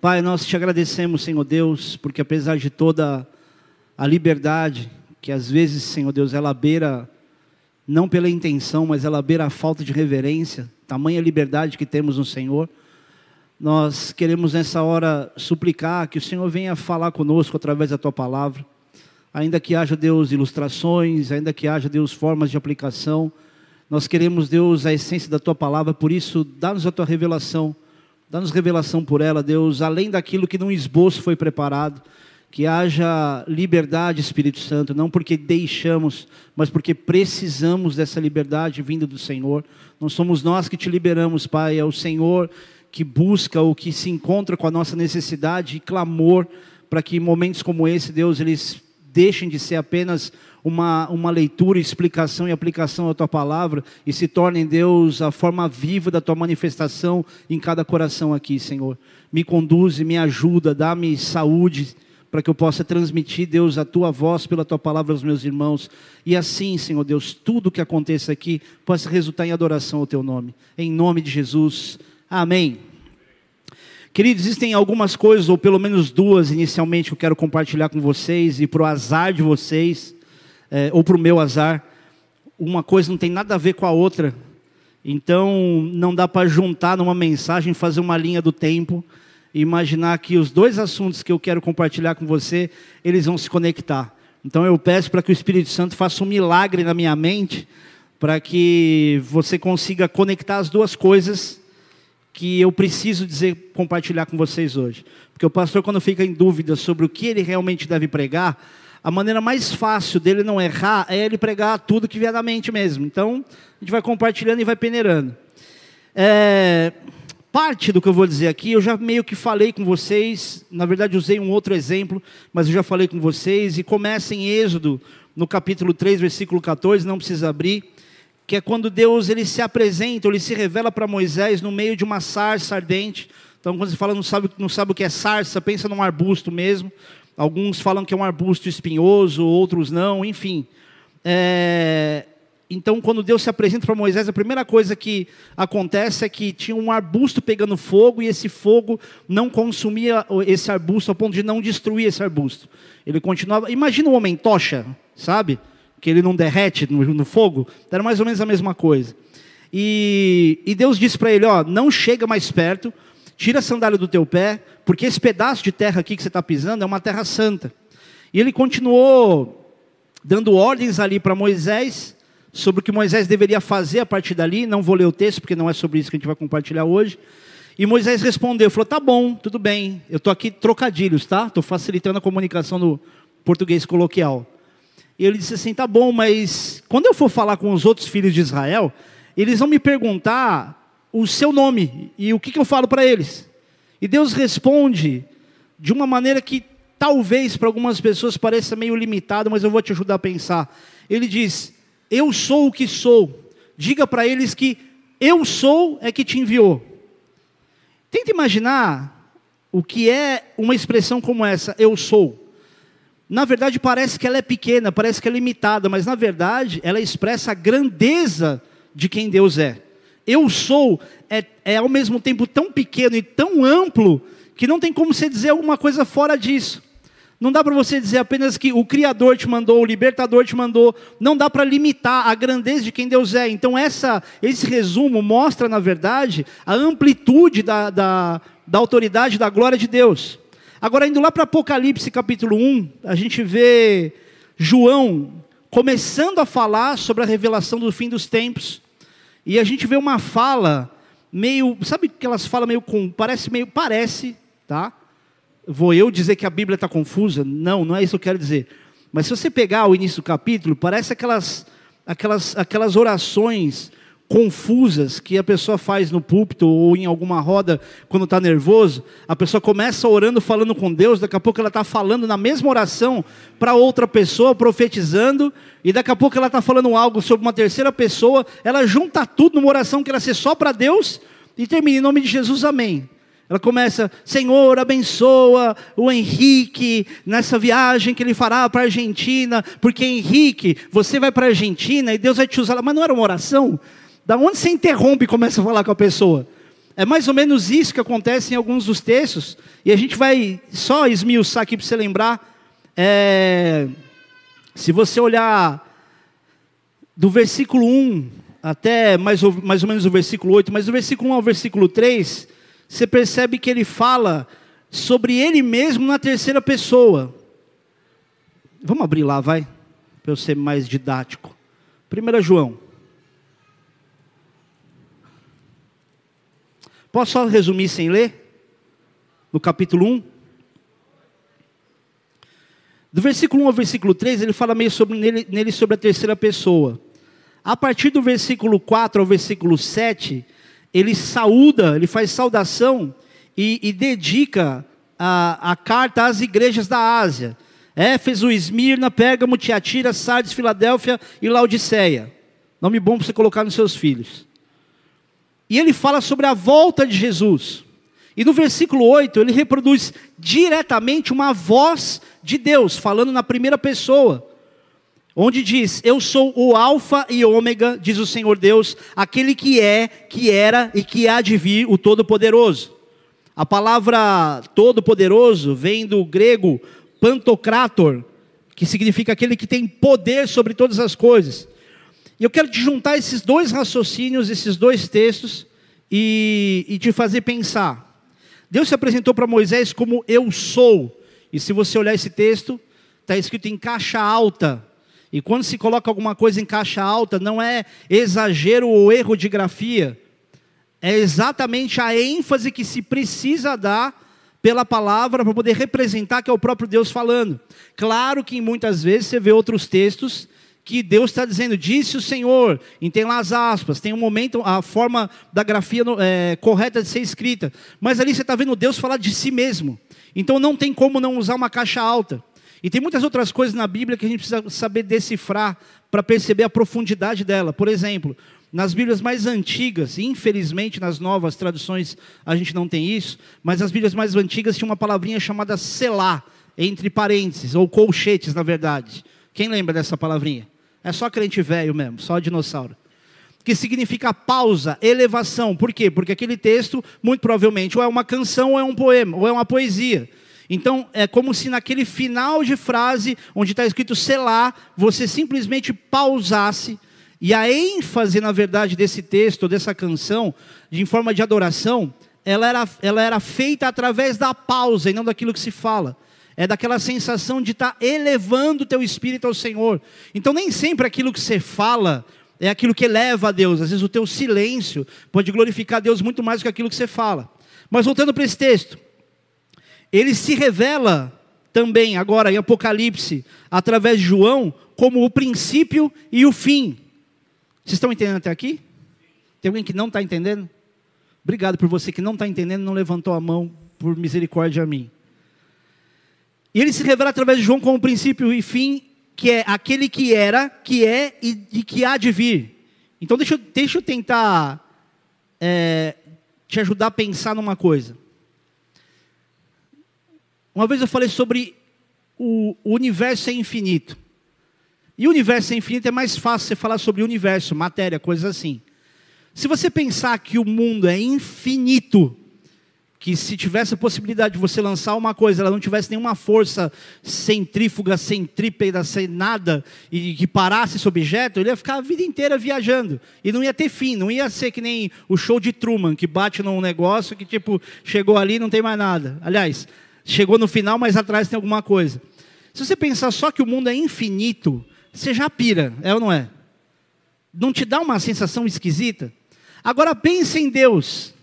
Pai, nós te agradecemos, Senhor Deus, porque apesar de toda a liberdade, que às vezes, Senhor Deus, ela beira, não pela intenção, mas ela beira a falta de reverência, tamanha liberdade que temos no Senhor, nós queremos nessa hora suplicar que o Senhor venha falar conosco através da tua palavra, ainda que haja, Deus, ilustrações, ainda que haja, Deus, formas de aplicação, nós queremos, Deus, a essência da tua palavra, por isso, dá-nos a tua revelação, dá-nos revelação por ela, Deus, além daquilo que num esboço foi preparado, que haja liberdade, Espírito Santo, não porque deixamos, mas porque precisamos dessa liberdade vinda do Senhor. Não somos nós que te liberamos, Pai, é o Senhor que busca ou que se encontra com a nossa necessidade e clamor para que momentos como esse, Deus, eles deixem de ser apenas uma, uma leitura, explicação e aplicação da tua palavra e se tornem, Deus, a forma viva da tua manifestação em cada coração aqui, Senhor. Me conduze, me ajuda, dá-me saúde para que eu possa transmitir, Deus, a tua voz pela tua palavra aos meus irmãos. E assim, Senhor Deus, tudo que aconteça aqui possa resultar em adoração ao teu nome. Em nome de Jesus. Amém. Queridos, existem algumas coisas, ou pelo menos duas inicialmente, que eu quero compartilhar com vocês e para o azar de vocês é, ou para o meu azar, uma coisa não tem nada a ver com a outra. Então, não dá para juntar numa mensagem, fazer uma linha do tempo e imaginar que os dois assuntos que eu quero compartilhar com você, eles vão se conectar. Então, eu peço para que o Espírito Santo faça um milagre na minha mente, para que você consiga conectar as duas coisas que eu preciso dizer, compartilhar com vocês hoje. Porque o pastor, quando fica em dúvida sobre o que ele realmente deve pregar, a maneira mais fácil dele não errar é ele pregar tudo que vier da mente mesmo. Então, a gente vai compartilhando e vai peneirando. É, parte do que eu vou dizer aqui, eu já meio que falei com vocês, na verdade usei um outro exemplo, mas eu já falei com vocês, e começa em Êxodo, no capítulo 3, versículo 14, não precisa abrir, que é quando Deus ele se apresenta, ele se revela para Moisés no meio de uma sarça ardente. Então, quando você fala não sabe, não sabe o que é sarça, pensa num arbusto mesmo. Alguns falam que é um arbusto espinhoso, outros não, enfim. É, então, quando Deus se apresenta para Moisés, a primeira coisa que acontece é que tinha um arbusto pegando fogo e esse fogo não consumia esse arbusto ao ponto de não destruir esse arbusto. Ele continuava. Imagina o homem tocha, sabe? Que ele não derrete no, no fogo. Era mais ou menos a mesma coisa. E, e Deus disse para ele: Ó, não chega mais perto tira a sandália do teu pé, porque esse pedaço de terra aqui que você está pisando é uma terra santa. E ele continuou dando ordens ali para Moisés, sobre o que Moisés deveria fazer a partir dali. Não vou ler o texto, porque não é sobre isso que a gente vai compartilhar hoje. E Moisés respondeu, falou, tá bom, tudo bem, eu estou aqui trocadilhos, tá? Estou facilitando a comunicação no português coloquial. E ele disse assim, tá bom, mas quando eu for falar com os outros filhos de Israel, eles vão me perguntar o seu nome e o que, que eu falo para eles. E Deus responde de uma maneira que talvez para algumas pessoas pareça meio limitado, mas eu vou te ajudar a pensar. Ele diz: Eu sou o que sou. Diga para eles que eu sou é que te enviou. Tenta imaginar o que é uma expressão como essa, eu sou. Na verdade, parece que ela é pequena, parece que é limitada, mas na verdade, ela expressa a grandeza de quem Deus é eu sou é, é ao mesmo tempo tão pequeno e tão amplo que não tem como você dizer alguma coisa fora disso. Não dá para você dizer apenas que o Criador te mandou, o Libertador te mandou. Não dá para limitar a grandeza de quem Deus é. Então, essa, esse resumo mostra, na verdade, a amplitude da, da, da autoridade, da glória de Deus. Agora, indo lá para Apocalipse capítulo 1, a gente vê João começando a falar sobre a revelação do fim dos tempos. E a gente vê uma fala meio, sabe que elas falam meio com, parece meio, parece, tá? Vou eu dizer que a Bíblia está confusa? Não, não é isso que eu quero dizer. Mas se você pegar o início do capítulo, parece aquelas, aquelas, aquelas orações confusas que a pessoa faz no púlpito ou em alguma roda quando está nervoso, a pessoa começa orando, falando com Deus, daqui a pouco ela está falando na mesma oração para outra pessoa, profetizando, e daqui a pouco ela está falando algo sobre uma terceira pessoa, ela junta tudo numa oração que ela ser só para Deus e termina em nome de Jesus, amém. Ela começa, Senhor, abençoa o Henrique nessa viagem que ele fará para a Argentina, porque Henrique, você vai para a Argentina e Deus vai te usar. Mas não era uma oração? Da onde você interrompe e começa a falar com a pessoa? É mais ou menos isso que acontece em alguns dos textos, e a gente vai só esmiuçar aqui para você lembrar. É, se você olhar do versículo 1 até mais ou, mais ou menos o versículo 8, mas do versículo 1 ao versículo 3, você percebe que ele fala sobre ele mesmo na terceira pessoa. Vamos abrir lá, vai, para eu ser mais didático. 1 João. Posso só resumir sem ler? No capítulo 1. Do versículo 1 ao versículo 3, ele fala meio sobre nele, nele sobre a terceira pessoa. A partir do versículo 4 ao versículo 7, ele saúda, ele faz saudação e, e dedica a, a, carta às igrejas da Ásia. Éfeso, Esmirna, Pérgamo, Tiatira, Sardes, Filadélfia e Laodiceia. Nome bom para você colocar nos seus filhos. E ele fala sobre a volta de Jesus. E no versículo 8, ele reproduz diretamente uma voz de Deus, falando na primeira pessoa, onde diz: Eu sou o Alfa e Ômega, diz o Senhor Deus, aquele que é, que era e que há de vir, o Todo-Poderoso. A palavra Todo-Poderoso vem do grego pantocrator, que significa aquele que tem poder sobre todas as coisas. E eu quero te juntar esses dois raciocínios, esses dois textos, e, e te fazer pensar. Deus se apresentou para Moisés como eu sou. E se você olhar esse texto, está escrito em caixa alta. E quando se coloca alguma coisa em caixa alta, não é exagero ou erro de grafia. É exatamente a ênfase que se precisa dar pela palavra para poder representar que é o próprio Deus falando. Claro que muitas vezes você vê outros textos que Deus está dizendo, disse o Senhor, e tem lá as aspas, tem um momento, a forma da grafia é, correta de ser escrita, mas ali você está vendo Deus falar de si mesmo, então não tem como não usar uma caixa alta. E tem muitas outras coisas na Bíblia que a gente precisa saber decifrar para perceber a profundidade dela. Por exemplo, nas Bíblias mais antigas, infelizmente nas novas traduções a gente não tem isso, mas as Bíblias mais antigas tinha uma palavrinha chamada selá, entre parênteses, ou colchetes, na verdade. Quem lembra dessa palavrinha? É só crente velho mesmo, só dinossauro. Que significa pausa, elevação. Por quê? Porque aquele texto, muito provavelmente, ou é uma canção, ou é um poema, ou é uma poesia. Então, é como se naquele final de frase, onde está escrito selar, você simplesmente pausasse. E a ênfase, na verdade, desse texto, dessa canção, de, em forma de adoração, ela era, ela era feita através da pausa e não daquilo que se fala é daquela sensação de estar tá elevando o teu espírito ao Senhor. Então, nem sempre aquilo que você fala é aquilo que eleva a Deus. Às vezes, o teu silêncio pode glorificar a Deus muito mais do que aquilo que você fala. Mas voltando para esse texto, ele se revela também, agora em Apocalipse, através de João, como o princípio e o fim. Vocês estão entendendo até aqui? Tem alguém que não está entendendo? Obrigado por você que não está entendendo, não levantou a mão por misericórdia a mim. E ele se revela através de João como princípio e fim, que é aquele que era, que é e, e que há de vir. Então deixa, deixa eu tentar é, te ajudar a pensar numa coisa. Uma vez eu falei sobre o, o universo ser infinito. E o universo ser infinito é mais fácil você falar sobre universo, matéria, coisas assim. Se você pensar que o mundo é infinito, que se tivesse a possibilidade de você lançar uma coisa, ela não tivesse nenhuma força centrífuga, centrípeda, sem nada, e que parasse esse objeto, ele ia ficar a vida inteira viajando. E não ia ter fim, não ia ser que nem o show de Truman, que bate num negócio que tipo, chegou ali e não tem mais nada. Aliás, chegou no final, mas atrás tem alguma coisa. Se você pensar só que o mundo é infinito, você já pira, é ou não é? Não te dá uma sensação esquisita? Agora pense em Deus.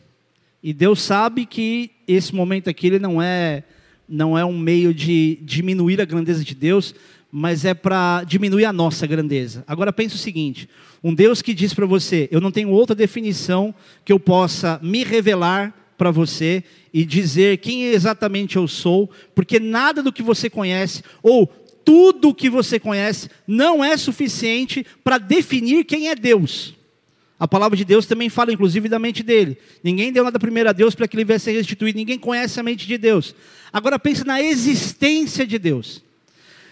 E Deus sabe que esse momento aqui ele não é não é um meio de diminuir a grandeza de Deus, mas é para diminuir a nossa grandeza. Agora pense o seguinte: um Deus que diz para você, eu não tenho outra definição que eu possa me revelar para você e dizer quem exatamente eu sou, porque nada do que você conhece ou tudo o que você conhece não é suficiente para definir quem é Deus. A palavra de Deus também fala, inclusive, da mente dele. Ninguém deu nada primeiro a Deus para que ele viesse restituído. Ninguém conhece a mente de Deus. Agora pense na existência de Deus.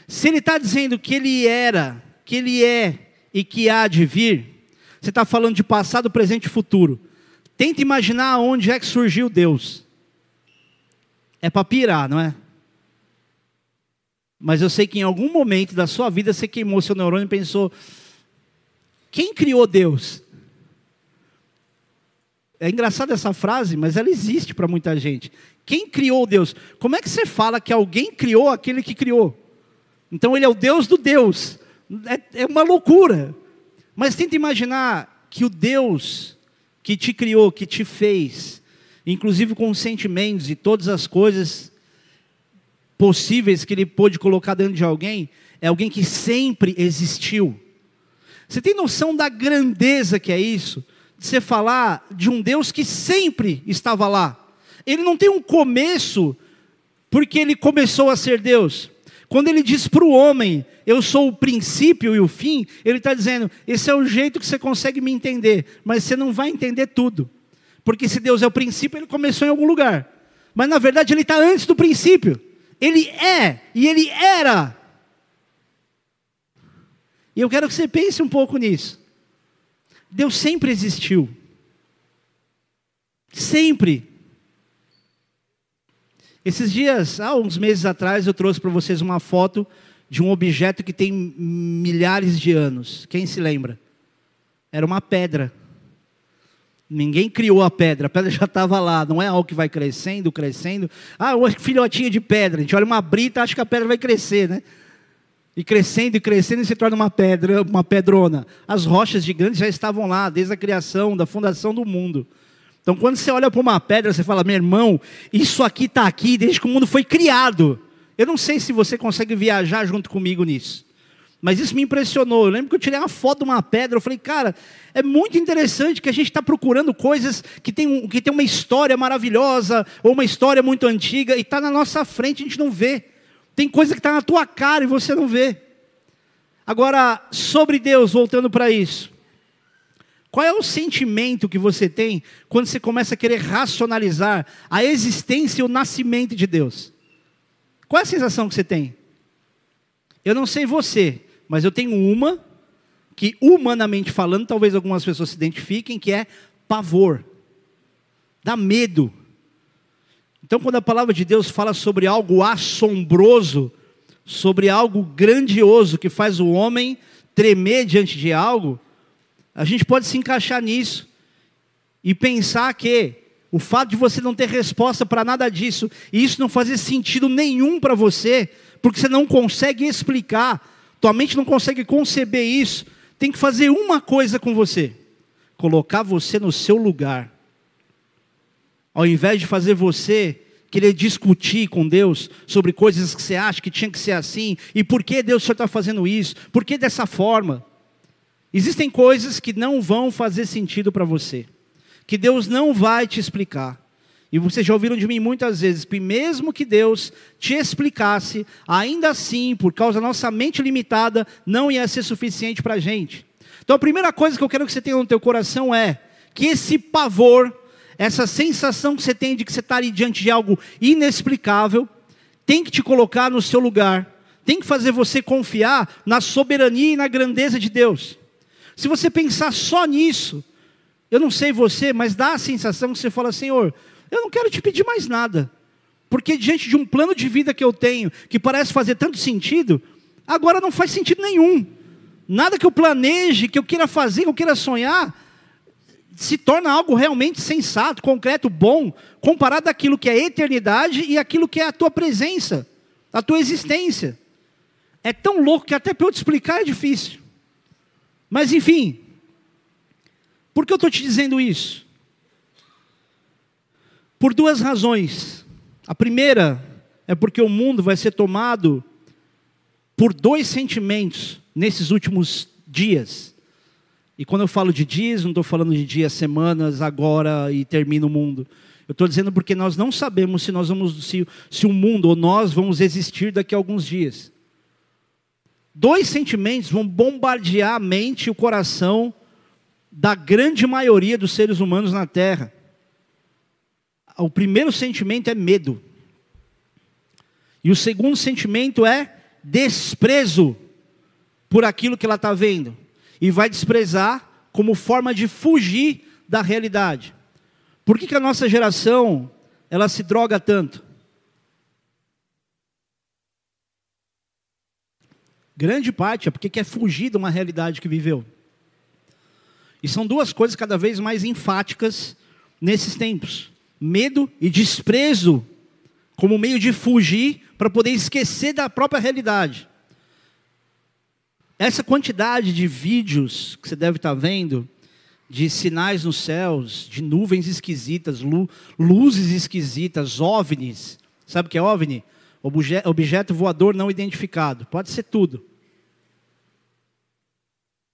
Se ele está dizendo que ele era, que ele é e que há de vir, você está falando de passado, presente e futuro. Tenta imaginar onde é que surgiu Deus. É para pirar, não é? Mas eu sei que em algum momento da sua vida você queimou seu neurônio e pensou: quem criou Deus? É engraçada essa frase, mas ela existe para muita gente. Quem criou Deus? Como é que você fala que alguém criou aquele que criou? Então ele é o Deus do Deus. É, é uma loucura. Mas tenta imaginar que o Deus que te criou, que te fez, inclusive com os sentimentos e todas as coisas possíveis que ele pôde colocar dentro de alguém, é alguém que sempre existiu. Você tem noção da grandeza que é isso? Você falar de um Deus que sempre estava lá. Ele não tem um começo porque ele começou a ser Deus. Quando ele diz para o homem, eu sou o princípio e o fim, ele está dizendo, esse é o jeito que você consegue me entender, mas você não vai entender tudo. Porque se Deus é o princípio, ele começou em algum lugar. Mas na verdade ele está antes do princípio. Ele é e ele era. E eu quero que você pense um pouco nisso. Deus sempre existiu. Sempre. Esses dias, há uns meses atrás, eu trouxe para vocês uma foto de um objeto que tem milhares de anos. Quem se lembra? Era uma pedra. Ninguém criou a pedra, a pedra já estava lá, não é algo que vai crescendo, crescendo. Ah, uma filhotinha de pedra, a gente olha uma brita, acha que a pedra vai crescer, né? E crescendo e crescendo e se torna uma pedra, uma pedrona. As rochas gigantes já estavam lá desde a criação, da fundação do mundo. Então, quando você olha para uma pedra, você fala: meu irmão, isso aqui está aqui desde que o mundo foi criado. Eu não sei se você consegue viajar junto comigo nisso. Mas isso me impressionou. Eu lembro que eu tirei uma foto de uma pedra. Eu falei, cara, é muito interessante que a gente está procurando coisas que tem, que tem uma história maravilhosa, ou uma história muito antiga, e está na nossa frente, a gente não vê. Tem coisa que está na tua cara e você não vê. Agora, sobre Deus, voltando para isso. Qual é o sentimento que você tem quando você começa a querer racionalizar a existência e o nascimento de Deus? Qual é a sensação que você tem? Eu não sei você, mas eu tenho uma que, humanamente falando, talvez algumas pessoas se identifiquem, que é pavor. Dá medo. Então, quando a palavra de Deus fala sobre algo assombroso, sobre algo grandioso que faz o homem tremer diante de algo, a gente pode se encaixar nisso e pensar que o fato de você não ter resposta para nada disso, e isso não fazer sentido nenhum para você, porque você não consegue explicar, tua mente não consegue conceber isso, tem que fazer uma coisa com você: colocar você no seu lugar. Ao invés de fazer você querer discutir com Deus sobre coisas que você acha que tinha que ser assim, e por que Deus está fazendo isso, por que dessa forma. Existem coisas que não vão fazer sentido para você, que Deus não vai te explicar. E vocês já ouviram de mim muitas vezes, que mesmo que Deus te explicasse, ainda assim, por causa da nossa mente limitada, não ia ser suficiente para a gente. Então a primeira coisa que eu quero que você tenha no teu coração é que esse pavor, essa sensação que você tem de que você está ali diante de algo inexplicável, tem que te colocar no seu lugar, tem que fazer você confiar na soberania e na grandeza de Deus. Se você pensar só nisso, eu não sei você, mas dá a sensação que você fala, Senhor, eu não quero te pedir mais nada. Porque diante de um plano de vida que eu tenho, que parece fazer tanto sentido, agora não faz sentido nenhum. Nada que eu planeje, que eu queira fazer, que eu queira sonhar, se torna algo realmente sensato, concreto, bom, comparado àquilo que é eternidade e aquilo que é a tua presença, a tua existência. É tão louco que até para eu te explicar é difícil. Mas enfim, por que eu estou te dizendo isso? Por duas razões. A primeira é porque o mundo vai ser tomado por dois sentimentos nesses últimos dias. E quando eu falo de dias, não estou falando de dias, semanas, agora e termina o mundo. Eu estou dizendo porque nós não sabemos se nós vamos, se, se o mundo ou nós vamos existir daqui a alguns dias dois sentimentos vão bombardear a mente e o coração da grande maioria dos seres humanos na Terra. O primeiro sentimento é medo. E o segundo sentimento é desprezo por aquilo que ela está vendo. E vai desprezar como forma de fugir da realidade. Por que, que a nossa geração ela se droga tanto? Grande parte é porque quer fugir de uma realidade que viveu. E são duas coisas cada vez mais enfáticas nesses tempos: medo e desprezo, como meio de fugir para poder esquecer da própria realidade. Essa quantidade de vídeos que você deve estar vendo, de sinais nos céus, de nuvens esquisitas, luzes esquisitas, ovnis. Sabe o que é ovni? Objeto voador não identificado. Pode ser tudo.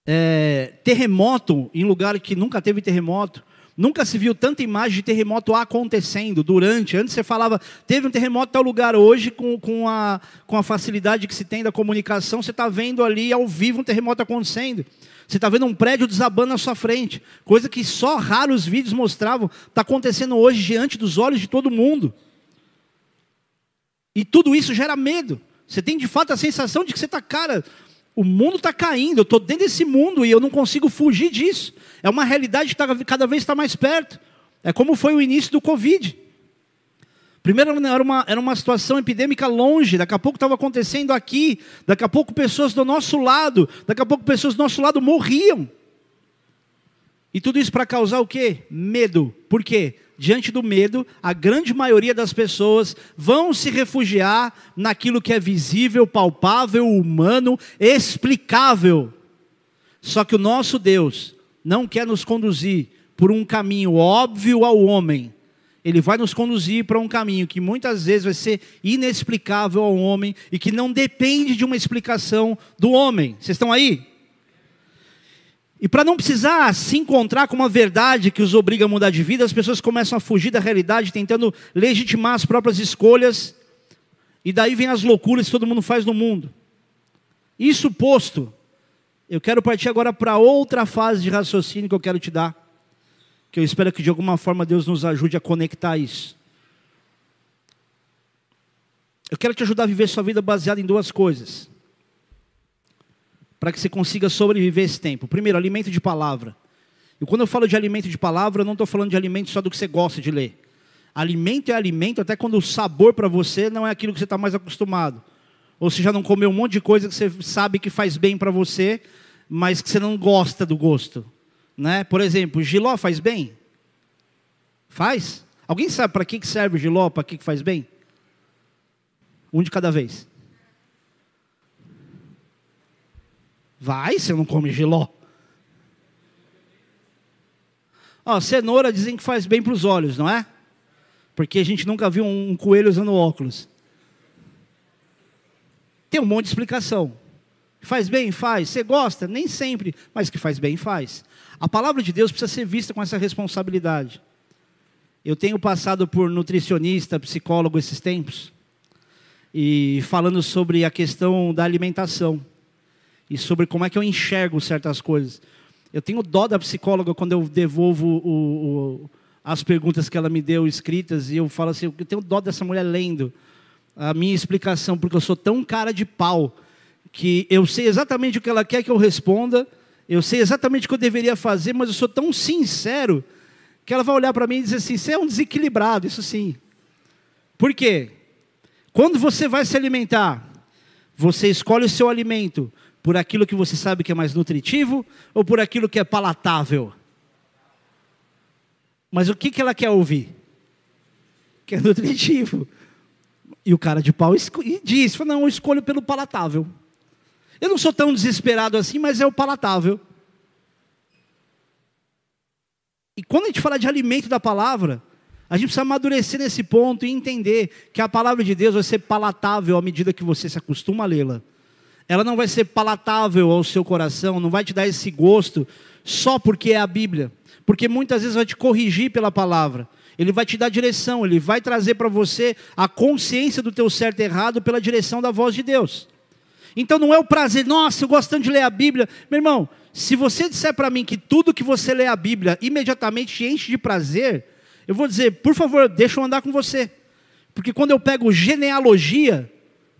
É, terremoto em lugar que nunca teve terremoto. Nunca se viu tanta imagem de terremoto acontecendo durante. Antes você falava, teve um terremoto em tal lugar. Hoje, com, com, a, com a facilidade que se tem da comunicação, você está vendo ali ao vivo um terremoto acontecendo. Você está vendo um prédio desabando na sua frente. Coisa que só raros vídeos mostravam. Está acontecendo hoje diante dos olhos de todo mundo. E tudo isso gera medo. Você tem de fato a sensação de que você está, cara, o mundo está caindo, eu estou dentro desse mundo e eu não consigo fugir disso. É uma realidade que tá, cada vez está mais perto. É como foi o início do Covid. Primeiro era uma, era uma situação epidêmica longe, daqui a pouco estava acontecendo aqui, daqui a pouco pessoas do nosso lado, daqui a pouco pessoas do nosso lado morriam. E tudo isso para causar o quê? Medo. Por quê? diante do medo, a grande maioria das pessoas vão se refugiar naquilo que é visível, palpável, humano, explicável. Só que o nosso Deus não quer nos conduzir por um caminho óbvio ao homem. Ele vai nos conduzir para um caminho que muitas vezes vai ser inexplicável ao homem e que não depende de uma explicação do homem. Vocês estão aí? E para não precisar se encontrar com uma verdade que os obriga a mudar de vida, as pessoas começam a fugir da realidade, tentando legitimar as próprias escolhas. E daí vem as loucuras que todo mundo faz no mundo. Isso posto, eu quero partir agora para outra fase de raciocínio que eu quero te dar. Que eu espero que de alguma forma Deus nos ajude a conectar isso. Eu quero te ajudar a viver sua vida baseada em duas coisas para que você consiga sobreviver esse tempo. Primeiro, alimento de palavra. E quando eu falo de alimento de palavra, eu não estou falando de alimento só do que você gosta de ler. Alimento é alimento até quando o sabor para você não é aquilo que você está mais acostumado. Ou você já não comeu um monte de coisa que você sabe que faz bem para você, mas que você não gosta do gosto. Né? Por exemplo, giló faz bem? Faz? Alguém sabe para que serve o giló, para que faz bem? Um de cada vez. Vai, você não come giló. Ó, cenoura dizem que faz bem para os olhos, não é? Porque a gente nunca viu um coelho usando óculos. Tem um monte de explicação. Faz bem? Faz. Você gosta? Nem sempre, mas que faz bem, faz. A palavra de Deus precisa ser vista com essa responsabilidade. Eu tenho passado por nutricionista, psicólogo esses tempos, e falando sobre a questão da alimentação e sobre como é que eu enxergo certas coisas. Eu tenho dó da psicóloga quando eu devolvo o, o, as perguntas que ela me deu escritas e eu falo assim, eu tenho dó dessa mulher lendo a minha explicação, porque eu sou tão cara de pau que eu sei exatamente o que ela quer que eu responda, eu sei exatamente o que eu deveria fazer, mas eu sou tão sincero que ela vai olhar para mim e dizer assim: você é um desequilibrado, isso sim. Por quê? Quando você vai se alimentar, você escolhe o seu alimento por aquilo que você sabe que é mais nutritivo ou por aquilo que é palatável? Mas o que, que ela quer ouvir? Que é nutritivo. E o cara de pau diz: Não, eu escolho pelo palatável. Eu não sou tão desesperado assim, mas é o palatável. E quando a gente fala de alimento da palavra, a gente precisa amadurecer nesse ponto e entender que a palavra de Deus vai ser palatável à medida que você se acostuma a lê-la ela não vai ser palatável ao seu coração, não vai te dar esse gosto só porque é a Bíblia, porque muitas vezes vai te corrigir pela palavra. Ele vai te dar direção, ele vai trazer para você a consciência do teu certo e errado pela direção da voz de Deus. Então não é o prazer, nossa, eu gosto tanto de ler a Bíblia. Meu irmão, se você disser para mim que tudo que você lê a Bíblia imediatamente te enche de prazer, eu vou dizer, por favor, deixa eu andar com você. Porque quando eu pego genealogia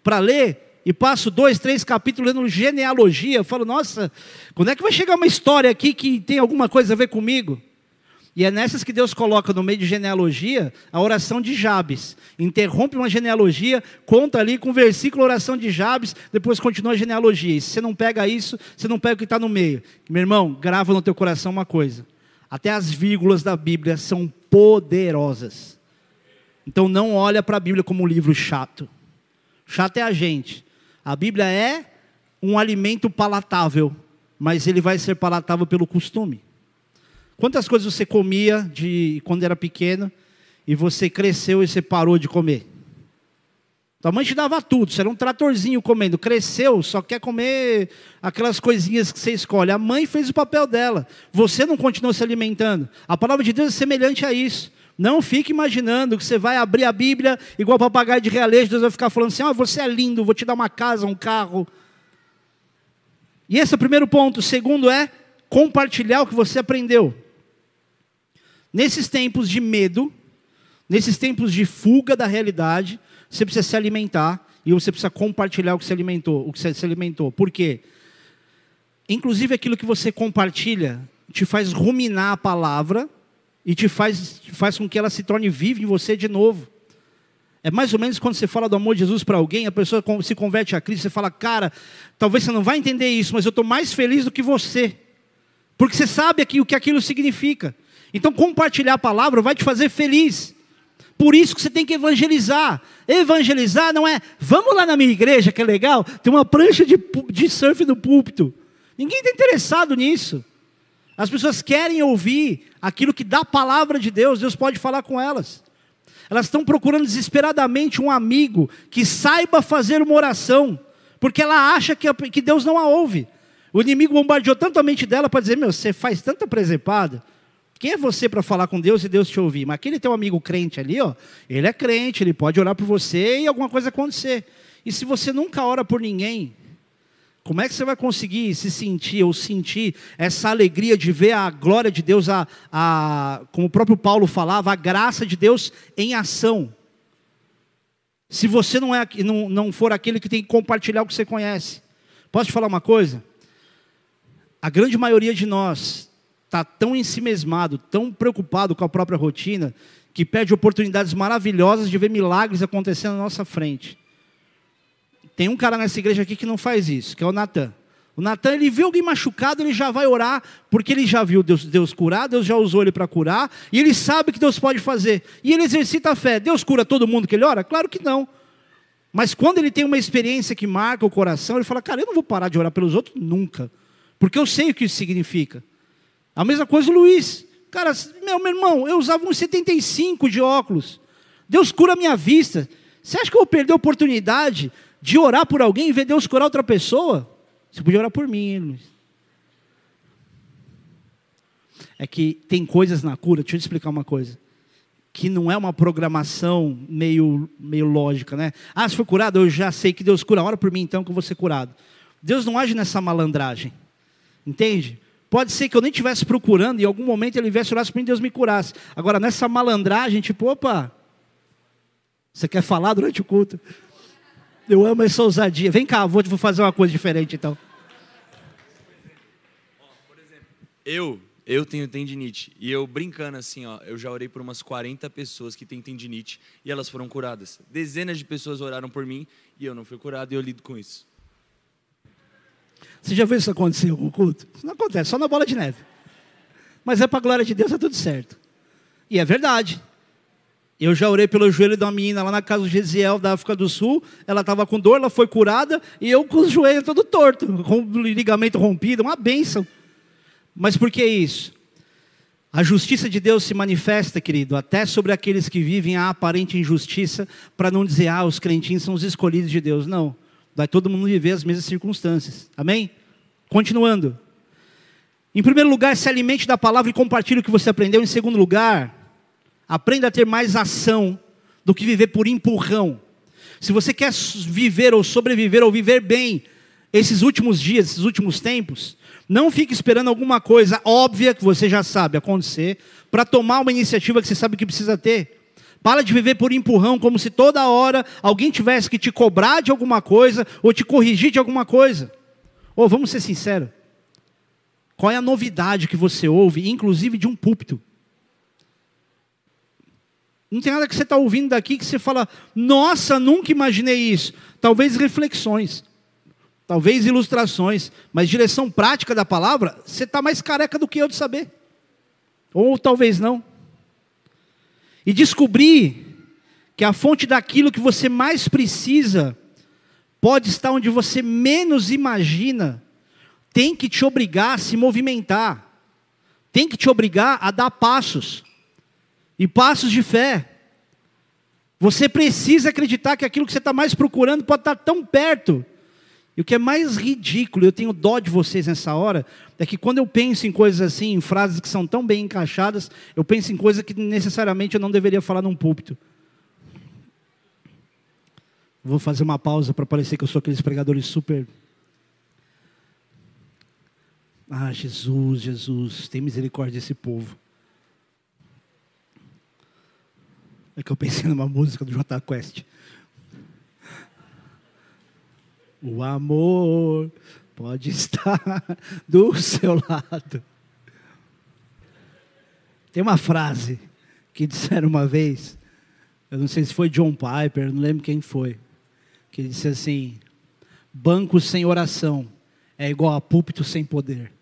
para ler, e passo dois, três capítulos lendo genealogia, eu falo, nossa, quando é que vai chegar uma história aqui que tem alguma coisa a ver comigo? E é nessas que Deus coloca no meio de genealogia a oração de Jabes. Interrompe uma genealogia, conta ali com o versículo oração de Jabes, depois continua a genealogia. E se você não pega isso, você não pega o que está no meio. Meu irmão, grava no teu coração uma coisa. Até as vírgulas da Bíblia são poderosas. Então não olha para a Bíblia como um livro chato. Chato é a gente. A Bíblia é um alimento palatável, mas ele vai ser palatável pelo costume. Quantas coisas você comia de quando era pequeno e você cresceu e você parou de comer? Tua mãe te dava tudo, você era um tratorzinho comendo. Cresceu, só quer comer aquelas coisinhas que você escolhe. A mãe fez o papel dela. Você não continuou se alimentando. A palavra de Deus é semelhante a isso. Não fique imaginando que você vai abrir a Bíblia igual papagaio de realeza, Deus vai ficar falando assim: ah, você é lindo, vou te dar uma casa, um carro. E esse é o primeiro ponto. O segundo é compartilhar o que você aprendeu. Nesses tempos de medo, nesses tempos de fuga da realidade, você precisa se alimentar e você precisa compartilhar o que você alimentou, o que você se alimentou. Por quê? Inclusive aquilo que você compartilha te faz ruminar a palavra e te faz, faz com que ela se torne viva em você de novo. É mais ou menos quando você fala do amor de Jesus para alguém, a pessoa se converte a Cristo, você fala, cara, talvez você não vai entender isso, mas eu estou mais feliz do que você. Porque você sabe aqui, o que aquilo significa. Então compartilhar a palavra vai te fazer feliz. Por isso que você tem que evangelizar. Evangelizar não é, vamos lá na minha igreja, que é legal, tem uma prancha de, de surf no púlpito. Ninguém está interessado nisso. As pessoas querem ouvir aquilo que dá a palavra de Deus, Deus pode falar com elas. Elas estão procurando desesperadamente um amigo que saiba fazer uma oração, porque ela acha que, que Deus não a ouve. O inimigo bombardeou tanto a mente dela para dizer: Meu, você faz tanta presepada. Quem é você para falar com Deus e Deus te ouvir? Mas aquele teu amigo crente ali, ó, ele é crente, ele pode orar por você e alguma coisa acontecer. E se você nunca ora por ninguém, como é que você vai conseguir se sentir ou sentir essa alegria de ver a glória de Deus, a, a, como o próprio Paulo falava, a graça de Deus em ação? Se você não, é, não, não for aquele que tem que compartilhar o que você conhece. Posso te falar uma coisa? A grande maioria de nós está tão ensimesmado, tão preocupado com a própria rotina, que perde oportunidades maravilhosas de ver milagres acontecendo na nossa frente. Tem um cara nessa igreja aqui que não faz isso, que é o Natan. O Natan, ele viu alguém machucado, ele já vai orar, porque ele já viu Deus, Deus curar, Deus já usou ele para curar, e ele sabe que Deus pode fazer. E ele exercita a fé. Deus cura todo mundo que ele ora? Claro que não. Mas quando ele tem uma experiência que marca o coração, ele fala: Cara, eu não vou parar de orar pelos outros nunca, porque eu sei o que isso significa. A mesma coisa o Luiz. Cara, meu, meu irmão, eu usava uns 75 de óculos. Deus cura a minha vista. Você acha que eu vou perder a oportunidade de orar por alguém e ver Deus curar outra pessoa? Você podia orar por mim, Luiz. É que tem coisas na cura, deixa eu te explicar uma coisa. Que não é uma programação meio, meio lógica, né? Ah, se for curado, eu já sei que Deus cura. Ora por mim então que eu vou ser curado. Deus não age nessa malandragem. Entende? Pode ser que eu nem estivesse procurando e em algum momento ele viesse orar para mim e Deus me curasse. Agora, nessa malandragem, tipo, opa, você quer falar durante o culto? Eu amo essa ousadia. Vem cá, vou, vou fazer uma coisa diferente então. Por exemplo, eu, eu tenho tendinite. E eu brincando assim, ó, eu já orei por umas 40 pessoas que têm tendinite e elas foram curadas. Dezenas de pessoas oraram por mim e eu não fui curado e eu lido com isso. Você já viu isso acontecer em algum culto? Isso não acontece, só na bola de neve. Mas é para a glória de Deus, é tudo certo. E é verdade. Eu já orei pelo joelho uma menina lá na casa do Gesiel, da África do Sul. Ela estava com dor, ela foi curada. E eu com o joelho todo torto, com o ligamento rompido, uma bênção. Mas por que isso? A justiça de Deus se manifesta, querido, até sobre aqueles que vivem a aparente injustiça, para não dizer, ah, os crentinhos são os escolhidos de Deus. Não. Vai todo mundo viver as mesmas circunstâncias. Amém? Continuando. Em primeiro lugar, se alimente da palavra e compartilhe o que você aprendeu. Em segundo lugar, Aprenda a ter mais ação do que viver por empurrão. Se você quer viver ou sobreviver ou viver bem esses últimos dias, esses últimos tempos, não fique esperando alguma coisa óbvia que você já sabe acontecer para tomar uma iniciativa que você sabe que precisa ter. Para de viver por empurrão, como se toda hora alguém tivesse que te cobrar de alguma coisa ou te corrigir de alguma coisa. Ou vamos ser sinceros, qual é a novidade que você ouve, inclusive de um púlpito? Não tem nada que você está ouvindo daqui que você fala, nossa, nunca imaginei isso. Talvez reflexões, talvez ilustrações, mas direção prática da palavra, você está mais careca do que eu de saber. Ou talvez não. E descobrir que a fonte daquilo que você mais precisa pode estar onde você menos imagina, tem que te obrigar a se movimentar, tem que te obrigar a dar passos e passos de fé. Você precisa acreditar que aquilo que você está mais procurando pode estar tão perto. E o que é mais ridículo, eu tenho dó de vocês nessa hora, é que quando eu penso em coisas assim, em frases que são tão bem encaixadas, eu penso em coisas que necessariamente eu não deveria falar num púlpito. Vou fazer uma pausa para parecer que eu sou aqueles pregadores super. Ah, Jesus, Jesus, tem misericórdia desse povo. É que eu pensei numa música do J Quest. O amor pode estar do seu lado. Tem uma frase que disseram uma vez, eu não sei se foi John Piper, não lembro quem foi, que disse assim: banco sem oração é igual a púlpito sem poder.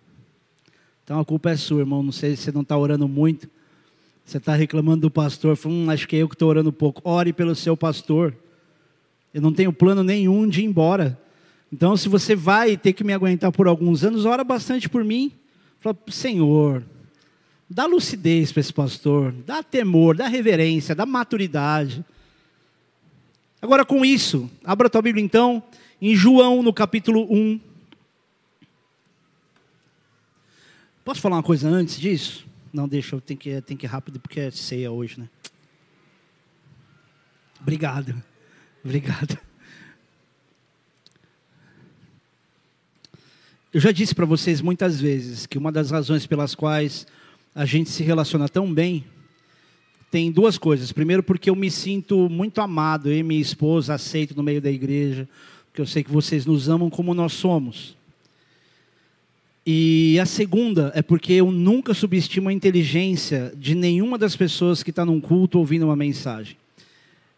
Então a culpa é sua, irmão. Não sei se você não está orando muito, você está reclamando do pastor, falando, hum, acho que é eu que estou orando pouco. Ore pelo seu pastor. Eu não tenho plano nenhum de ir embora. Então, se você vai ter que me aguentar por alguns anos, ora bastante por mim. Fala, Senhor, dá lucidez para esse pastor, dá temor, dá reverência, dá maturidade. Agora, com isso, abra a tua Bíblia então, em João, no capítulo 1. Posso falar uma coisa antes disso? Não, deixa, eu tenho que, tenho que ir rápido porque é ceia hoje, né? Obrigado. Obrigado. Eu já disse para vocês muitas vezes que uma das razões pelas quais a gente se relaciona tão bem tem duas coisas. Primeiro, porque eu me sinto muito amado, eu e minha esposa aceito no meio da igreja, porque eu sei que vocês nos amam como nós somos. E a segunda é porque eu nunca subestimo a inteligência de nenhuma das pessoas que está num culto ouvindo uma mensagem.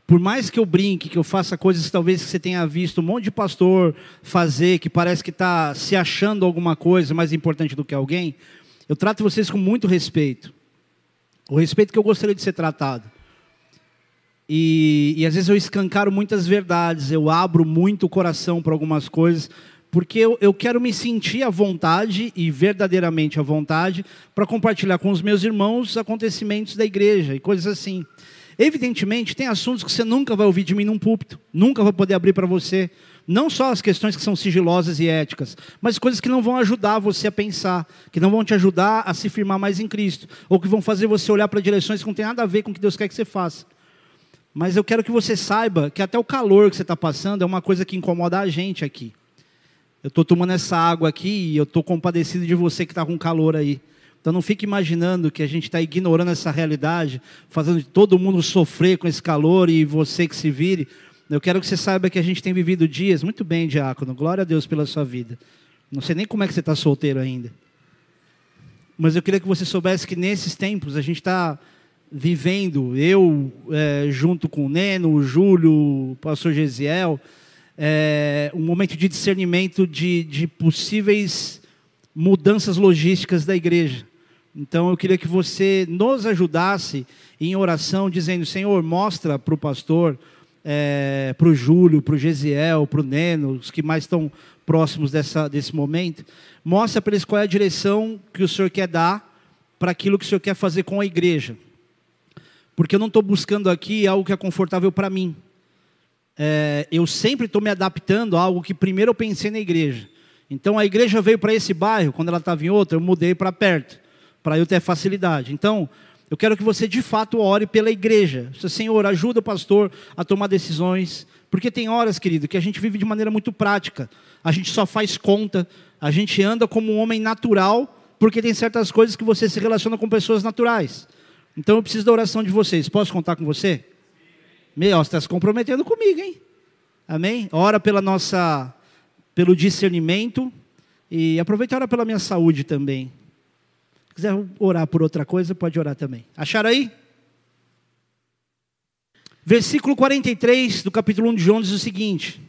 Por mais que eu brinque, que eu faça coisas talvez que você tenha visto um monte de pastor fazer, que parece que está se achando alguma coisa mais importante do que alguém, eu trato vocês com muito respeito. O respeito que eu gostaria de ser tratado. E, e às vezes eu escancaro muitas verdades, eu abro muito o coração para algumas coisas, porque eu, eu quero me sentir à vontade e verdadeiramente à vontade para compartilhar com os meus irmãos acontecimentos da igreja e coisas assim. Evidentemente, tem assuntos que você nunca vai ouvir de mim num púlpito, nunca vou poder abrir para você. Não só as questões que são sigilosas e éticas, mas coisas que não vão ajudar você a pensar, que não vão te ajudar a se firmar mais em Cristo, ou que vão fazer você olhar para direções que não tem nada a ver com o que Deus quer que você faça. Mas eu quero que você saiba que até o calor que você está passando é uma coisa que incomoda a gente aqui. Eu estou tomando essa água aqui e eu estou compadecido de você que está com calor aí. Então não fique imaginando que a gente está ignorando essa realidade, fazendo todo mundo sofrer com esse calor e você que se vire. Eu quero que você saiba que a gente tem vivido dias, muito bem, diácono, glória a Deus pela sua vida. Não sei nem como é que você está solteiro ainda. Mas eu queria que você soubesse que nesses tempos a gente está vivendo, eu é, junto com o Neno, o Júlio, o pastor Gesiel, é, um momento de discernimento de, de possíveis mudanças logísticas da igreja. Então eu queria que você nos ajudasse em oração, dizendo: Senhor, mostra para o pastor, é, para o Júlio, para o Gesiel, para o Neno, os que mais estão próximos dessa, desse momento, mostra para eles qual é a direção que o Senhor quer dar para aquilo que o Senhor quer fazer com a igreja. Porque eu não estou buscando aqui algo que é confortável para mim é, eu sempre estou me adaptando a algo que primeiro eu pensei na igreja. Então a igreja veio para esse bairro, quando ela estava em outro, eu mudei para perto, para eu ter facilidade. Então, eu quero que você de fato ore pela igreja. Senhor, ajuda o pastor a tomar decisões. Porque tem horas, querido, que a gente vive de maneira muito prática. A gente só faz conta, a gente anda como um homem natural, porque tem certas coisas que você se relaciona com pessoas naturais. Então eu preciso da oração de vocês. Posso contar com você? Meu, você está se comprometendo comigo, hein? Amém? Ora pela nossa, pelo discernimento e aproveita ora pela minha saúde também. Se quiser orar por outra coisa, pode orar também. Acharam aí? Versículo 43 do capítulo 1 de João diz o seguinte: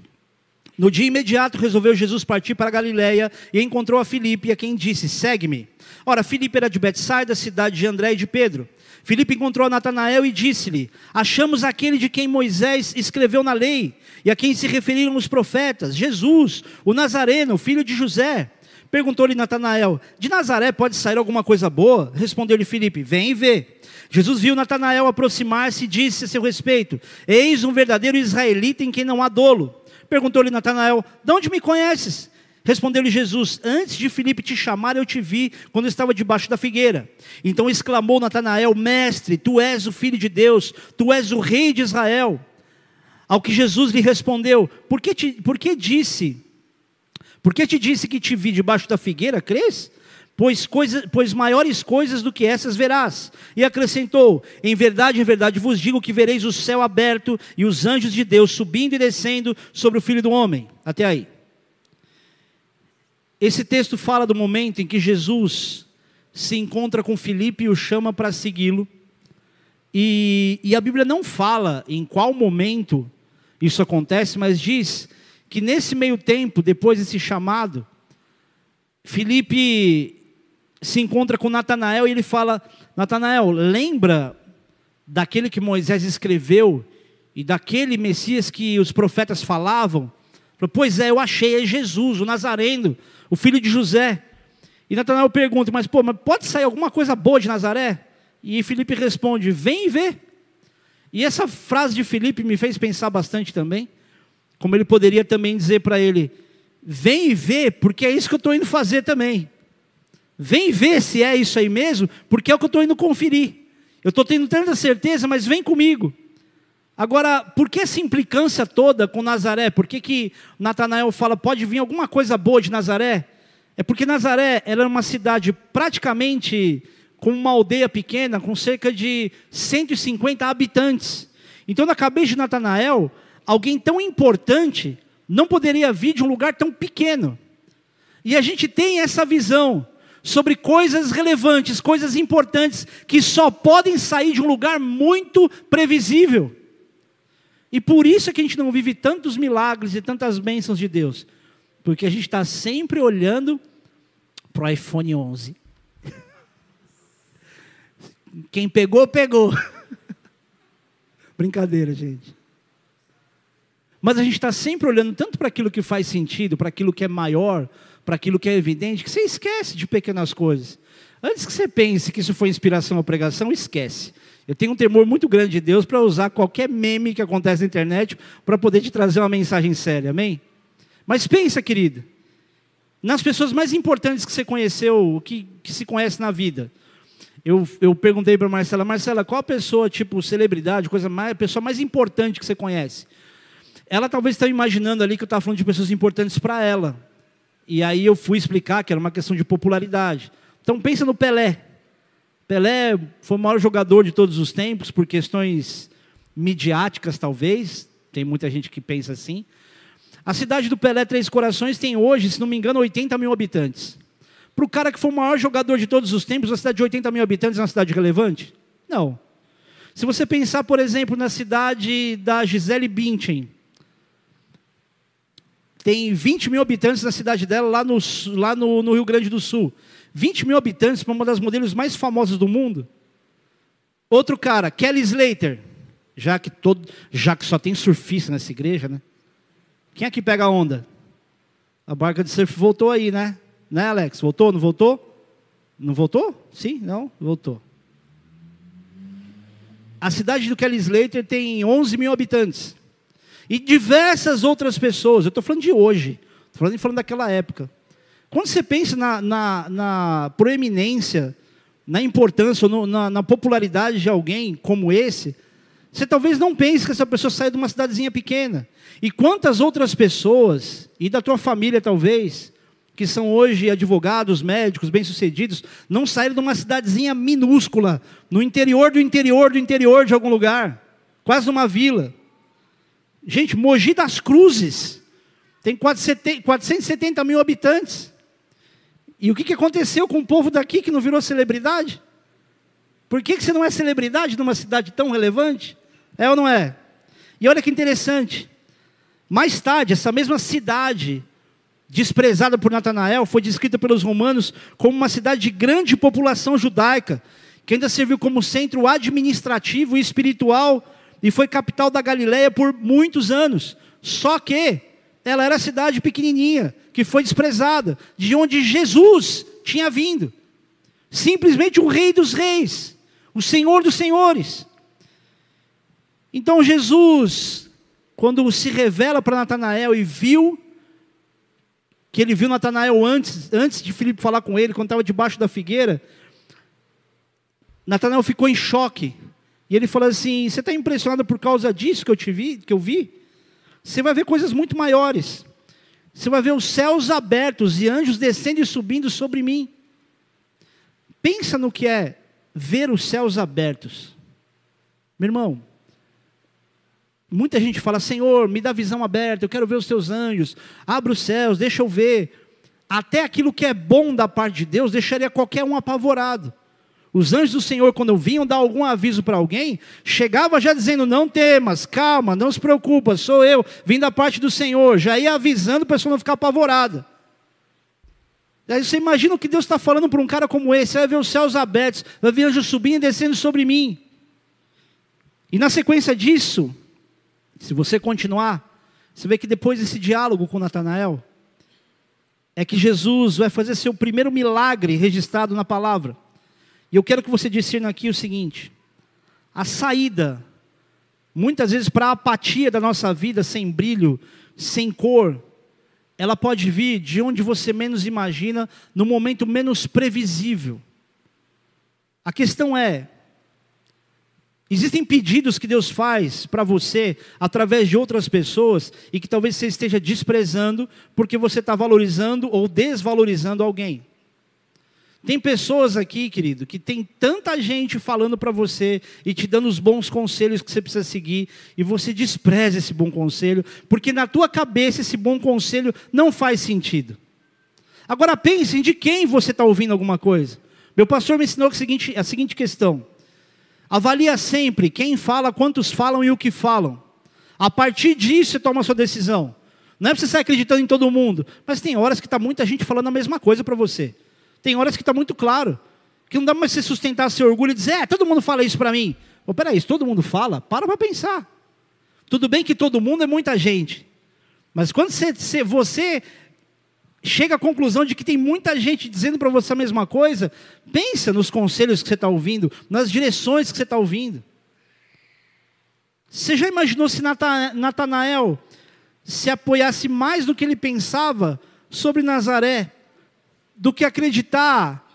No dia imediato resolveu Jesus partir para Galiléia e encontrou a Filipe, a quem disse: Segue-me. Ora, Filipe era de Betsaida, cidade de André e de Pedro. Filipe encontrou Natanael e disse-lhe: Achamos aquele de quem Moisés escreveu na lei e a quem se referiram os profetas, Jesus, o Nazareno, filho de José. Perguntou-lhe Natanael: De Nazaré pode sair alguma coisa boa? Respondeu-lhe Filipe: Vem e vê. Jesus viu Natanael aproximar-se e disse a seu respeito: Eis um verdadeiro israelita em quem não há dolo. Perguntou-lhe Natanael: De onde me conheces? Respondeu-lhe Jesus: Antes de Filipe te chamar, eu te vi quando estava debaixo da figueira. Então exclamou Natanael: Mestre, tu és o filho de Deus, tu és o rei de Israel. Ao que Jesus lhe respondeu: Por que, te, por que disse? Por que te disse que te vi debaixo da figueira? Crês? Pois, coisa, pois maiores coisas do que essas verás. E acrescentou: Em verdade, em verdade vos digo que vereis o céu aberto e os anjos de Deus subindo e descendo sobre o filho do homem. Até aí. Esse texto fala do momento em que Jesus se encontra com Filipe e o chama para segui-lo. E, e, a Bíblia não fala em qual momento isso acontece, mas diz que nesse meio tempo, depois desse chamado, Filipe se encontra com Natanael e ele fala: Natanael, lembra daquele que Moisés escreveu e daquele Messias que os profetas falavam? Pois é, eu achei, é Jesus, o Nazareno, o filho de José. E Natanael pergunta: Mas pô, mas pode sair alguma coisa boa de Nazaré? E Filipe responde: Vem e vê. E essa frase de Filipe me fez pensar bastante também. Como ele poderia também dizer para ele: vem e vê, porque é isso que eu estou indo fazer também. Vem ver se é isso aí mesmo, porque é o que eu estou indo conferir. Eu estou tendo tanta certeza, mas vem comigo. Agora, por que essa implicância toda com Nazaré? Por que, que Natanael fala, pode vir alguma coisa boa de Nazaré? É porque Nazaré era uma cidade praticamente com uma aldeia pequena, com cerca de 150 habitantes. Então, na cabeça de Natanael, alguém tão importante não poderia vir de um lugar tão pequeno. E a gente tem essa visão sobre coisas relevantes, coisas importantes, que só podem sair de um lugar muito previsível. E por isso é que a gente não vive tantos milagres e tantas bênçãos de Deus. Porque a gente está sempre olhando para o iPhone 11. Quem pegou, pegou. Brincadeira, gente. Mas a gente está sempre olhando tanto para aquilo que faz sentido, para aquilo que é maior, para aquilo que é evidente, que você esquece de pequenas coisas. Antes que você pense que isso foi inspiração ou pregação, esquece. Eu tenho um temor muito grande de Deus para usar qualquer meme que acontece na internet para poder te trazer uma mensagem séria, amém? Mas pensa, querido, nas pessoas mais importantes que você conheceu, que, que se conhece na vida. Eu, eu perguntei para Marcela, Marcela, qual a pessoa, tipo, celebridade, coisa mais, a pessoa mais importante que você conhece? ela talvez estava imaginando ali que eu estava falando de pessoas importantes para ela. E aí eu fui explicar que era uma questão de popularidade. Então pensa no Pelé. Pelé foi o maior jogador de todos os tempos por questões midiáticas, talvez. Tem muita gente que pensa assim. A cidade do Pelé Três Corações tem hoje, se não me engano, 80 mil habitantes. Para o cara que foi o maior jogador de todos os tempos, uma cidade de 80 mil habitantes é uma cidade relevante? Não. Se você pensar, por exemplo, na cidade da Gisele Bündchen, tem 20 mil habitantes na cidade dela, lá no, lá no, no Rio Grande do Sul. 20 mil habitantes para uma das modelos mais famosas do mundo. Outro cara, Kelly Slater. Já que, todo, já que só tem surfista nessa igreja, né? Quem aqui pega a onda? A barca de surf voltou aí, né? Né, Alex? Voltou? Não voltou? Não voltou? Sim? Não? Voltou. A cidade do Kelly Slater tem 11 mil habitantes. E diversas outras pessoas, eu estou falando de hoje, estou falando, falando daquela época. Quando você pensa na, na, na proeminência, na importância, no, na, na popularidade de alguém como esse, você talvez não pense que essa pessoa saiu de uma cidadezinha pequena. E quantas outras pessoas, e da tua família talvez, que são hoje advogados, médicos, bem-sucedidos, não saíram de uma cidadezinha minúscula, no interior do interior do interior de algum lugar, quase numa vila. Gente, Mogi das Cruzes tem 470 mil habitantes. E o que, que aconteceu com o povo daqui que não virou celebridade? Por que, que você não é celebridade numa cidade tão relevante? É ou não é? E olha que interessante. Mais tarde, essa mesma cidade, desprezada por Natanael, foi descrita pelos romanos como uma cidade de grande população judaica, que ainda serviu como centro administrativo e espiritual e foi capital da Galiléia por muitos anos. Só que ela era cidade pequenininha, que foi desprezada, de onde Jesus tinha vindo. Simplesmente o Rei dos Reis, o Senhor dos Senhores. Então Jesus, quando se revela para Natanael e viu que ele viu Natanael antes, antes de Filipe falar com ele, quando estava debaixo da figueira, Natanael ficou em choque. E ele falou assim: Você está impressionado por causa disso que eu te vi, que eu vi? Você vai ver coisas muito maiores. Você vai ver os céus abertos e anjos descendo e subindo sobre mim. Pensa no que é ver os céus abertos. Meu irmão, muita gente fala: Senhor, me dá visão aberta, eu quero ver os teus anjos, abre os céus, deixa eu ver. Até aquilo que é bom da parte de Deus deixaria qualquer um apavorado. Os anjos do Senhor, quando vinham dar algum aviso para alguém, chegava já dizendo: Não temas, calma, não se preocupa, sou eu, vim da parte do Senhor. Já ia avisando para a pessoa não ficar apavorada. Aí você imagina o que Deus está falando para um cara como esse: vai ver os céus abertos, vai ver anjos subindo e descendo sobre mim. E na sequência disso, se você continuar, você vê que depois desse diálogo com Natanael, é que Jesus vai fazer seu primeiro milagre registrado na palavra. E eu quero que você discerna aqui o seguinte: a saída, muitas vezes para a apatia da nossa vida, sem brilho, sem cor, ela pode vir de onde você menos imagina, no momento menos previsível. A questão é: existem pedidos que Deus faz para você através de outras pessoas e que talvez você esteja desprezando porque você está valorizando ou desvalorizando alguém. Tem pessoas aqui, querido, que tem tanta gente falando para você e te dando os bons conselhos que você precisa seguir e você despreza esse bom conselho, porque na tua cabeça esse bom conselho não faz sentido. Agora pense de quem você está ouvindo alguma coisa. Meu pastor me ensinou a seguinte, a seguinte questão: avalia sempre quem fala, quantos falam e o que falam. A partir disso você toma a sua decisão. Não é para você sair acreditando em todo mundo, mas tem horas que está muita gente falando a mesma coisa para você. Tem horas que está muito claro. Que não dá mais você sustentar seu orgulho e dizer, é, todo mundo fala isso para mim. Oh, peraí, se todo mundo fala, para para pensar. Tudo bem que todo mundo é muita gente. Mas quando você, você chega à conclusão de que tem muita gente dizendo para você a mesma coisa, pensa nos conselhos que você está ouvindo, nas direções que você está ouvindo. Você já imaginou se Natanael se apoiasse mais do que ele pensava sobre Nazaré? Do que acreditar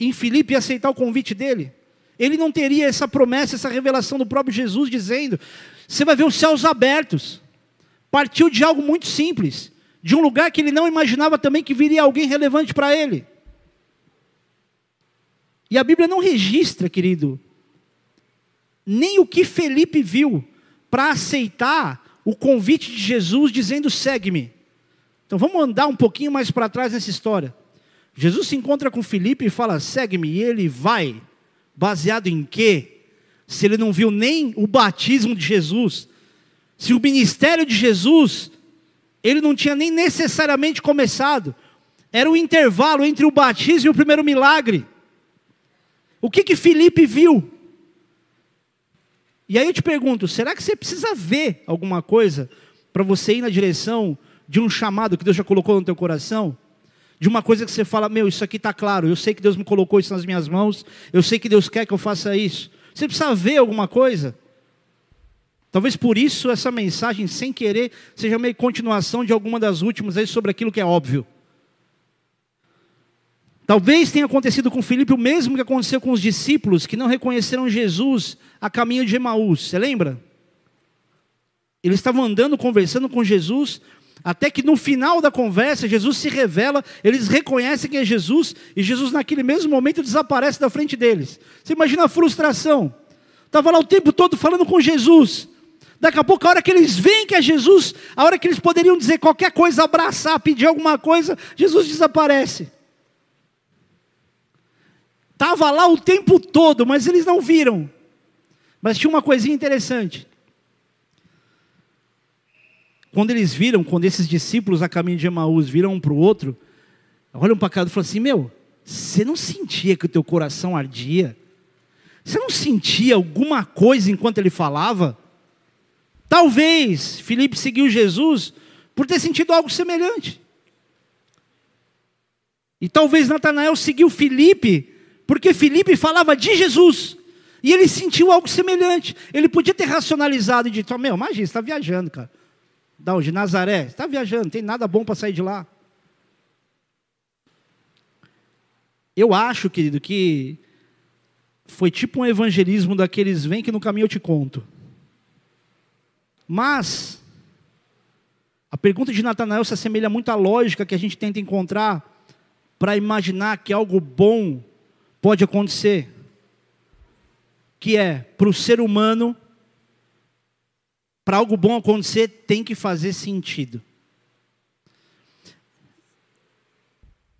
em Filipe e aceitar o convite dele. Ele não teria essa promessa, essa revelação do próprio Jesus dizendo: você vai ver os céus abertos. Partiu de algo muito simples, de um lugar que ele não imaginava também que viria alguém relevante para ele. E a Bíblia não registra, querido, nem o que Felipe viu para aceitar o convite de Jesus dizendo: segue-me. Então vamos andar um pouquinho mais para trás nessa história. Jesus se encontra com Filipe e fala: segue-me, e ele vai. Baseado em quê? Se ele não viu nem o batismo de Jesus, se o ministério de Jesus, ele não tinha nem necessariamente começado, era o intervalo entre o batismo e o primeiro milagre. O que que Filipe viu? E aí eu te pergunto, será que você precisa ver alguma coisa para você ir na direção de um chamado que Deus já colocou no teu coração, de uma coisa que você fala, meu, isso aqui está claro, eu sei que Deus me colocou isso nas minhas mãos, eu sei que Deus quer que eu faça isso. Você precisa ver alguma coisa. Talvez por isso essa mensagem, sem querer, seja meio continuação de alguma das últimas aí sobre aquilo que é óbvio. Talvez tenha acontecido com Filipe o mesmo que aconteceu com os discípulos que não reconheceram Jesus a caminho de Emaús. Você lembra? Eles estavam andando, conversando com Jesus, até que no final da conversa, Jesus se revela, eles reconhecem que é Jesus, e Jesus, naquele mesmo momento, desaparece da frente deles. Você imagina a frustração. Estava lá o tempo todo falando com Jesus. Daqui a pouco, a hora que eles veem que é Jesus, a hora que eles poderiam dizer qualquer coisa, abraçar, pedir alguma coisa, Jesus desaparece. Estava lá o tempo todo, mas eles não viram. Mas tinha uma coisinha interessante. Quando eles viram, quando esses discípulos a caminho de Emaús viram um para o outro, olham para cá e falam assim: Meu, você não sentia que o teu coração ardia? Você não sentia alguma coisa enquanto ele falava? Talvez Felipe seguiu Jesus por ter sentido algo semelhante. E talvez Natanael seguiu Felipe porque Felipe falava de Jesus. E ele sentiu algo semelhante. Ele podia ter racionalizado e dito: Meu, imagina, você está viajando, cara. Da onde? Nazaré. Está viajando, tem nada bom para sair de lá. Eu acho, querido, que foi tipo um evangelismo daqueles, vem que no caminho eu te conto. Mas, a pergunta de Natanael se assemelha muito à lógica que a gente tenta encontrar para imaginar que algo bom pode acontecer. Que é, para o ser humano, para algo bom acontecer, tem que fazer sentido.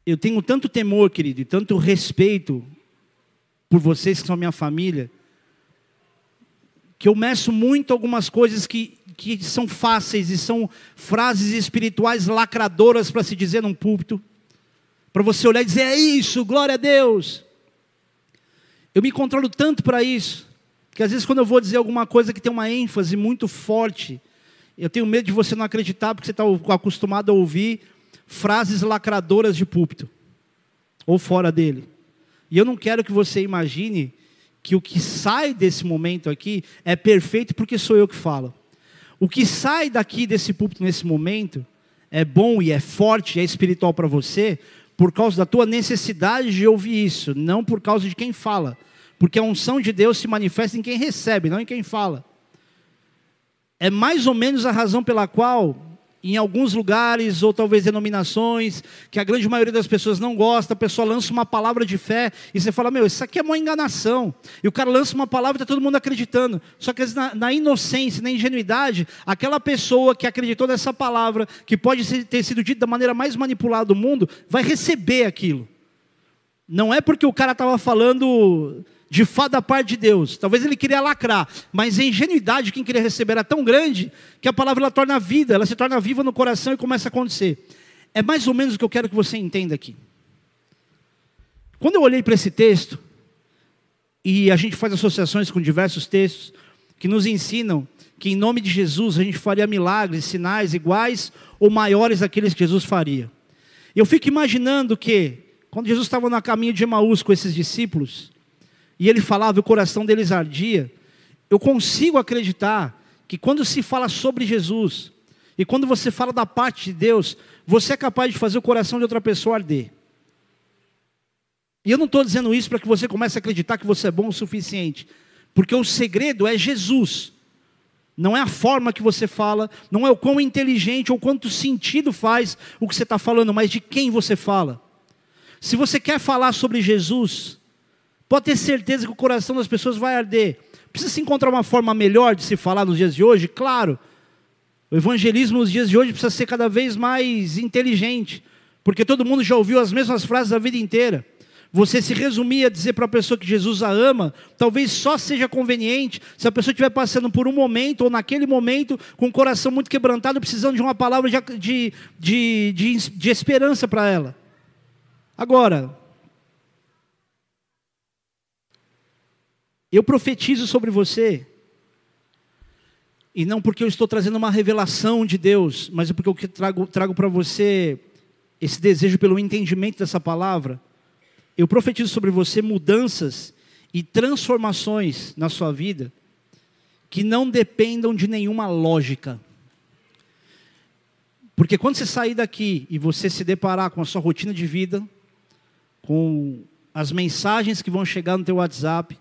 Eu tenho tanto temor, querido, e tanto respeito por vocês que são minha família, que eu meço muito algumas coisas que, que são fáceis e são frases espirituais lacradoras para se dizer num púlpito, para você olhar e dizer, é isso, glória a Deus. Eu me controlo tanto para isso, que às vezes quando eu vou dizer alguma coisa que tem uma ênfase muito forte, eu tenho medo de você não acreditar, porque você está acostumado a ouvir frases lacradoras de púlpito, ou fora dele. E eu não quero que você imagine que o que sai desse momento aqui é perfeito porque sou eu que falo. O que sai daqui desse púlpito nesse momento é bom e é forte, é espiritual para você, por causa da tua necessidade de ouvir isso, não por causa de quem fala. Porque a unção de Deus se manifesta em quem recebe, não em quem fala. É mais ou menos a razão pela qual em alguns lugares, ou talvez denominações, que a grande maioria das pessoas não gosta, a pessoa lança uma palavra de fé, e você fala, meu, isso aqui é uma enganação. E o cara lança uma palavra e está todo mundo acreditando. Só que na, na, inocência, na ingenuidade, aquela pessoa que acreditou nessa palavra, que pode ter sido dita da maneira mais manipulada do mundo, vai receber aquilo. Não é porque o cara estava falando de fato da parte de Deus. Talvez ele queria lacrar, mas a ingenuidade quem queria receber era tão grande que a palavra ela torna vida, ela se torna viva no coração e começa a acontecer. É mais ou menos o que eu quero que você entenda aqui. Quando eu olhei para esse texto, e a gente faz associações com diversos textos que nos ensinam que em nome de Jesus a gente faria milagres, sinais iguais ou maiores àqueles que Jesus faria. Eu fico imaginando que, quando Jesus estava no caminho de Emaús com esses discípulos, e ele falava, o coração deles ardia. Eu consigo acreditar que quando se fala sobre Jesus, e quando você fala da parte de Deus, você é capaz de fazer o coração de outra pessoa arder. E eu não estou dizendo isso para que você comece a acreditar que você é bom o suficiente, porque o segredo é Jesus. Não é a forma que você fala, não é o quão inteligente ou quanto sentido faz o que você está falando, mas de quem você fala. Se você quer falar sobre Jesus, Pode ter certeza que o coração das pessoas vai arder. Precisa se encontrar uma forma melhor de se falar nos dias de hoje? Claro. O evangelismo nos dias de hoje precisa ser cada vez mais inteligente, porque todo mundo já ouviu as mesmas frases a vida inteira. Você se resumir a dizer para a pessoa que Jesus a ama, talvez só seja conveniente se a pessoa estiver passando por um momento, ou naquele momento, com o coração muito quebrantado, precisando de uma palavra de, de, de, de, esperança para ela. Agora, Eu profetizo sobre você, e não porque eu estou trazendo uma revelação de Deus, mas é porque eu trago, trago para você esse desejo pelo entendimento dessa palavra. Eu profetizo sobre você mudanças e transformações na sua vida que não dependam de nenhuma lógica. Porque quando você sair daqui e você se deparar com a sua rotina de vida, com as mensagens que vão chegar no teu WhatsApp,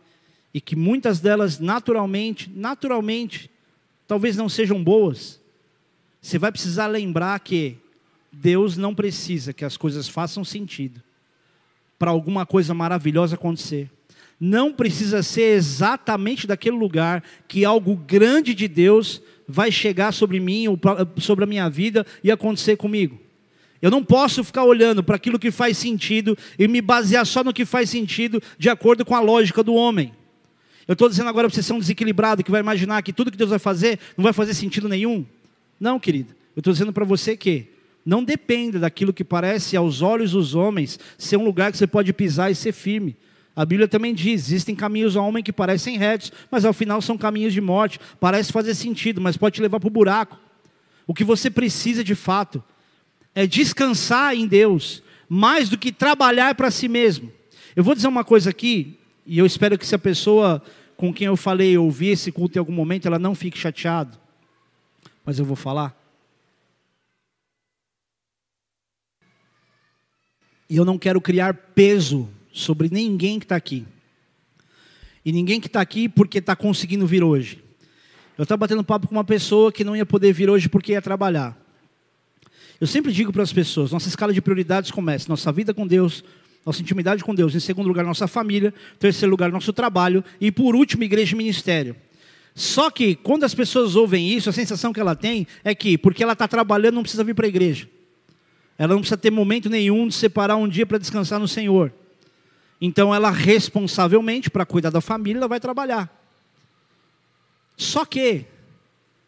e que muitas delas naturalmente, naturalmente, talvez não sejam boas, você vai precisar lembrar que Deus não precisa que as coisas façam sentido para alguma coisa maravilhosa acontecer. Não precisa ser exatamente daquele lugar que algo grande de Deus vai chegar sobre mim ou sobre a minha vida e acontecer comigo. Eu não posso ficar olhando para aquilo que faz sentido e me basear só no que faz sentido de acordo com a lógica do homem. Eu estou dizendo agora para você ser um desequilibrado que vai imaginar que tudo que Deus vai fazer não vai fazer sentido nenhum. Não, querido. Eu estou dizendo para você que não dependa daquilo que parece aos olhos dos homens ser um lugar que você pode pisar e ser firme. A Bíblia também diz: existem caminhos ao homem que parecem retos, mas ao final são caminhos de morte. Parece fazer sentido, mas pode te levar para o buraco. O que você precisa de fato é descansar em Deus, mais do que trabalhar para si mesmo. Eu vou dizer uma coisa aqui, e eu espero que se a pessoa com quem eu falei ouvir esse culto em algum momento, ela não fique chateada. Mas eu vou falar. E eu não quero criar peso sobre ninguém que está aqui. E ninguém que está aqui porque está conseguindo vir hoje. Eu estava batendo papo com uma pessoa que não ia poder vir hoje porque ia trabalhar. Eu sempre digo para as pessoas: nossa escala de prioridades começa, nossa vida com Deus, nossa intimidade com Deus, em segundo lugar, nossa família, em terceiro lugar, nosso trabalho, e por último, igreja e ministério. Só que quando as pessoas ouvem isso, a sensação que ela tem é que, porque ela está trabalhando, não precisa vir para a igreja. Ela não precisa ter momento nenhum de separar um dia para descansar no Senhor. Então ela responsavelmente, para cuidar da família, ela vai trabalhar. Só que,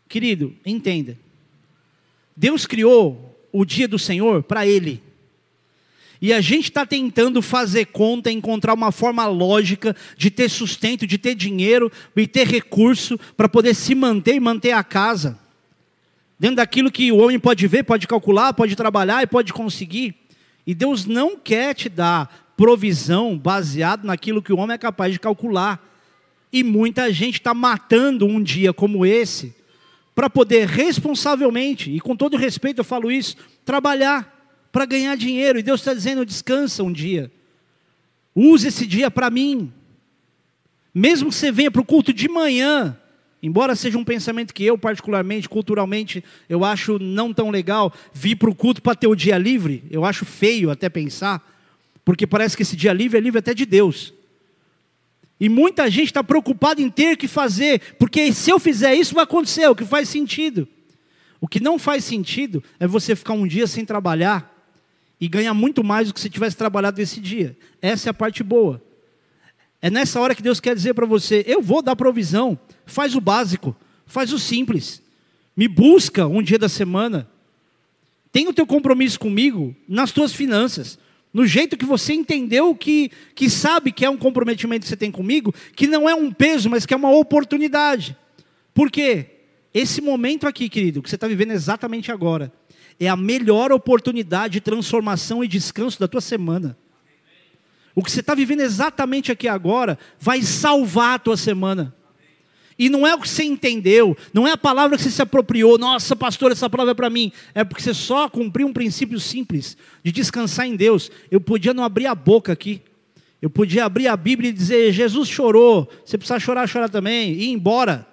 querido, entenda. Deus criou o dia do Senhor para Ele. E a gente está tentando fazer conta, encontrar uma forma lógica de ter sustento, de ter dinheiro e ter recurso para poder se manter e manter a casa. Dentro daquilo que o homem pode ver, pode calcular, pode trabalhar e pode conseguir. E Deus não quer te dar provisão baseado naquilo que o homem é capaz de calcular. E muita gente está matando um dia como esse para poder responsavelmente, e com todo respeito eu falo isso, trabalhar para ganhar dinheiro. E Deus está dizendo: descansa um dia. Use esse dia para mim. Mesmo que você venha para o culto de manhã, embora seja um pensamento que eu, particularmente, culturalmente, eu acho não tão legal, vir para o culto para ter o dia livre, eu acho feio até pensar. Porque parece que esse dia livre é livre até de Deus. E muita gente está preocupada em ter que fazer, porque se eu fizer isso vai acontecer, o que faz sentido. O que não faz sentido é você ficar um dia sem trabalhar e ganhar muito mais do que se tivesse trabalhado esse dia. Essa é a parte boa. É nessa hora que Deus quer dizer para você: eu vou dar provisão, faz o básico, faz o simples, me busca um dia da semana, tem o teu compromisso comigo nas tuas finanças no jeito que você entendeu que, que sabe que é um comprometimento que você tem comigo, que não é um peso, mas que é uma oportunidade. Por quê? Esse momento aqui, querido, que você está vivendo exatamente agora, é a melhor oportunidade de transformação e descanso da tua semana. O que você está vivendo exatamente aqui agora vai salvar a tua semana. E não é o que você entendeu, não é a palavra que você se apropriou. Nossa, pastor, essa palavra é para mim. É porque você só cumpriu um princípio simples de descansar em Deus. Eu podia não abrir a boca aqui. Eu podia abrir a Bíblia e dizer: Jesus chorou. Você precisa chorar, chorar também. E ir embora.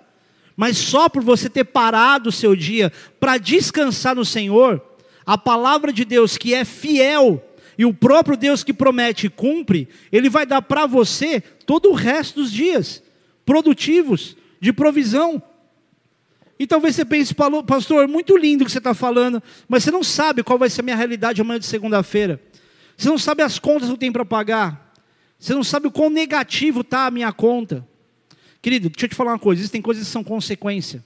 Mas só por você ter parado o seu dia para descansar no Senhor, a palavra de Deus que é fiel e o próprio Deus que promete e cumpre, Ele vai dar para você todo o resto dos dias produtivos de provisão. E talvez você pense, pastor, muito lindo o que você está falando, mas você não sabe qual vai ser a minha realidade amanhã de segunda-feira. Você não sabe as contas que eu tenho para pagar. Você não sabe o quão negativo está a minha conta. Querido, deixa eu te falar uma coisa: existem coisas que são consequência.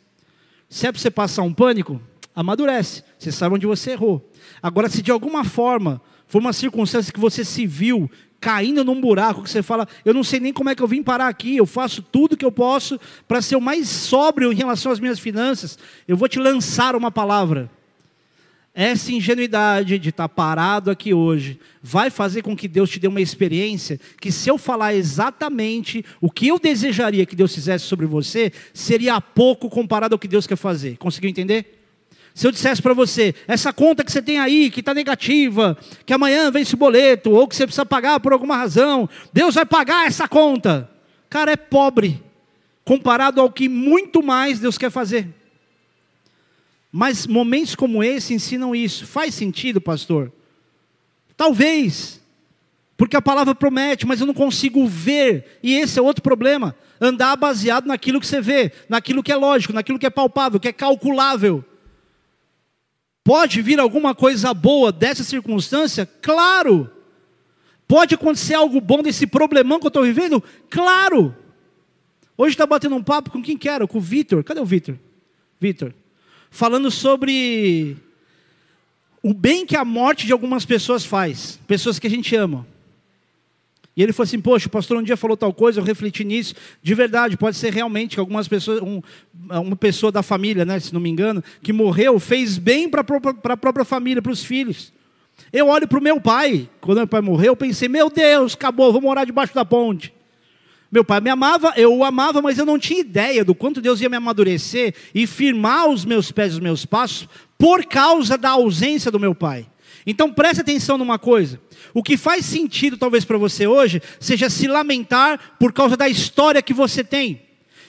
Se é para você passar um pânico, amadurece. Você sabe onde você errou. Agora, se de alguma forma for uma circunstância que você se viu caindo num buraco que você fala, eu não sei nem como é que eu vim parar aqui, eu faço tudo que eu posso para ser o mais sóbrio em relação às minhas finanças. Eu vou te lançar uma palavra. Essa ingenuidade de estar parado aqui hoje vai fazer com que Deus te dê uma experiência que, se eu falar exatamente o que eu desejaria que Deus fizesse sobre você, seria pouco comparado ao que Deus quer fazer. Conseguiu entender? Se eu dissesse para você, essa conta que você tem aí, que está negativa, que amanhã vence o boleto, ou que você precisa pagar por alguma razão, Deus vai pagar essa conta. Cara, é pobre, comparado ao que muito mais Deus quer fazer. Mas momentos como esse ensinam isso. Faz sentido, pastor? Talvez, porque a palavra promete, mas eu não consigo ver, e esse é outro problema. Andar baseado naquilo que você vê, naquilo que é lógico, naquilo que é palpável, que é calculável. Pode vir alguma coisa boa dessa circunstância? Claro. Pode acontecer algo bom desse problemão que eu estou vivendo? Claro. Hoje está batendo um papo com quem quero? Com o Vitor. Cadê o Vitor? Vitor. Falando sobre o bem que a morte de algumas pessoas faz, pessoas que a gente ama. E ele falou assim: Poxa, o pastor um dia falou tal coisa, eu refleti nisso. De verdade, pode ser realmente que algumas pessoas, um, uma pessoa da família, né, se não me engano, que morreu, fez bem para a própria família, para os filhos. Eu olho para o meu pai, quando meu pai morreu, eu pensei: Meu Deus, acabou, vou morar debaixo da ponte. Meu pai me amava, eu o amava, mas eu não tinha ideia do quanto Deus ia me amadurecer e firmar os meus pés e os meus passos por causa da ausência do meu pai. Então preste atenção numa coisa. O que faz sentido talvez para você hoje seja se lamentar por causa da história que você tem.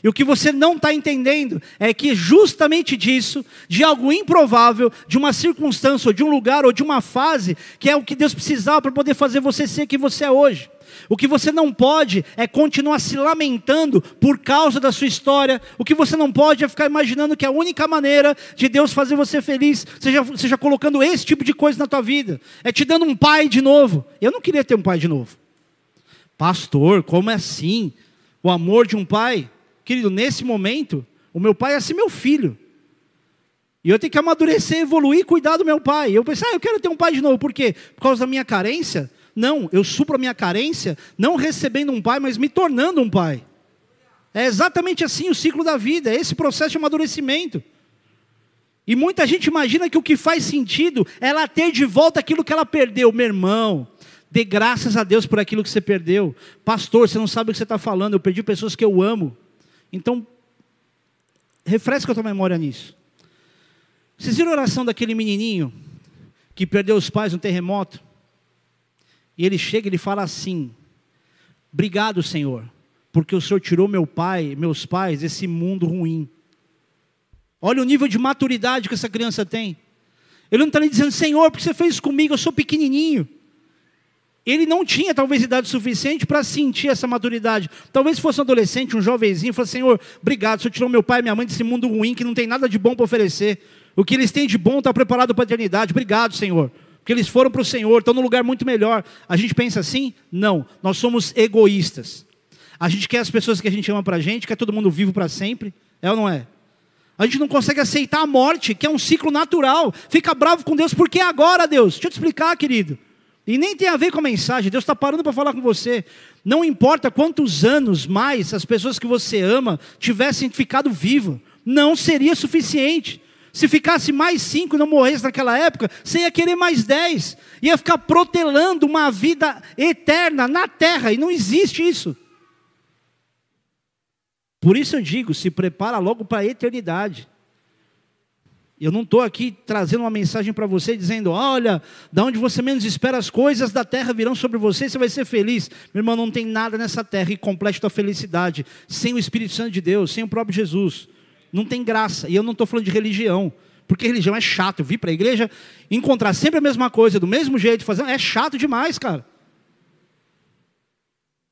E o que você não está entendendo é que justamente disso, de algo improvável, de uma circunstância, ou de um lugar, ou de uma fase, que é o que Deus precisava para poder fazer você ser quem você é hoje. O que você não pode é continuar se lamentando por causa da sua história. O que você não pode é ficar imaginando que a única maneira de Deus fazer você feliz seja, seja colocando esse tipo de coisa na tua vida. É te dando um pai de novo. Eu não queria ter um pai de novo. Pastor, como é assim? O amor de um pai? Querido, nesse momento, o meu pai é assim meu filho. E eu tenho que amadurecer, evoluir, cuidar do meu pai. Eu pensei, ah, eu quero ter um pai de novo. Por quê? Por causa da minha carência? Não, eu supro a minha carência, não recebendo um pai, mas me tornando um pai. É exatamente assim o ciclo da vida, é esse processo de amadurecimento. E muita gente imagina que o que faz sentido é ela ter de volta aquilo que ela perdeu. Meu irmão, dê graças a Deus por aquilo que você perdeu. Pastor, você não sabe o que você está falando, eu perdi pessoas que eu amo. Então, refresca a tua memória nisso. Vocês viram a oração daquele menininho que perdeu os pais no terremoto? E ele chega e ele fala assim: Obrigado, Senhor, porque o Senhor tirou meu pai, meus pais desse mundo ruim. Olha o nível de maturidade que essa criança tem. Ele não está lhe dizendo, Senhor, porque você fez comigo, eu sou pequenininho. Ele não tinha talvez idade suficiente para sentir essa maturidade. Talvez fosse um adolescente, um jovenzinho, falasse, Senhor, obrigado, o Senhor tirou meu pai e minha mãe desse mundo ruim que não tem nada de bom para oferecer. O que eles têm de bom está preparado para a eternidade. Obrigado, Senhor porque eles foram para o Senhor, estão num lugar muito melhor. A gente pensa assim? Não, nós somos egoístas. A gente quer as pessoas que a gente ama para a gente, quer todo mundo vivo para sempre, é ou não é? A gente não consegue aceitar a morte, que é um ciclo natural. Fica bravo com Deus, porque agora, Deus? Deixa eu te explicar, querido. E nem tem a ver com a mensagem, Deus está parando para falar com você. Não importa quantos anos mais as pessoas que você ama tivessem ficado vivas, não seria suficiente. Se ficasse mais cinco e não morresse naquela época, você ia querer mais dez. Ia ficar protelando uma vida eterna na terra, e não existe isso. Por isso eu digo, se prepara logo para a eternidade. Eu não estou aqui trazendo uma mensagem para você dizendo, olha, da onde você menos espera as coisas da terra virão sobre você e você vai ser feliz. Meu irmão, não tem nada nessa terra que complete a felicidade sem o Espírito Santo de Deus, sem o próprio Jesus não tem graça. E eu não estou falando de religião, porque religião é chato. Eu vir para a igreja, encontrar sempre a mesma coisa, do mesmo jeito, fazendo, é chato demais, cara.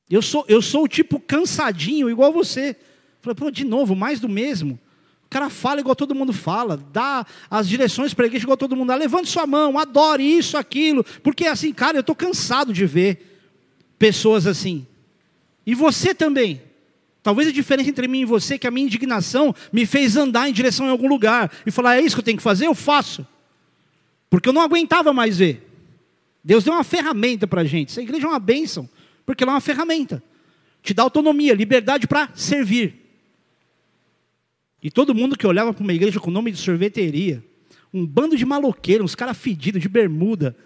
Eu sou, eu sou o tipo cansadinho, igual você. Falei, pô, de novo, mais do mesmo. O cara fala igual todo mundo fala, dá as direções para a igreja igual todo mundo dá. Levante sua mão, adore isso, aquilo. Porque assim, cara, eu estou cansado de ver pessoas assim. E você também. Talvez a diferença entre mim e você é que a minha indignação me fez andar em direção a algum lugar e falar: é isso que eu tenho que fazer? Eu faço. Porque eu não aguentava mais ver. Deus deu uma ferramenta para a gente. Essa igreja é uma bênção, porque ela é uma ferramenta. Te dá autonomia, liberdade para servir. E todo mundo que olhava para uma igreja com nome de sorveteria, um bando de maloqueiros, uns caras fedidos, de bermuda.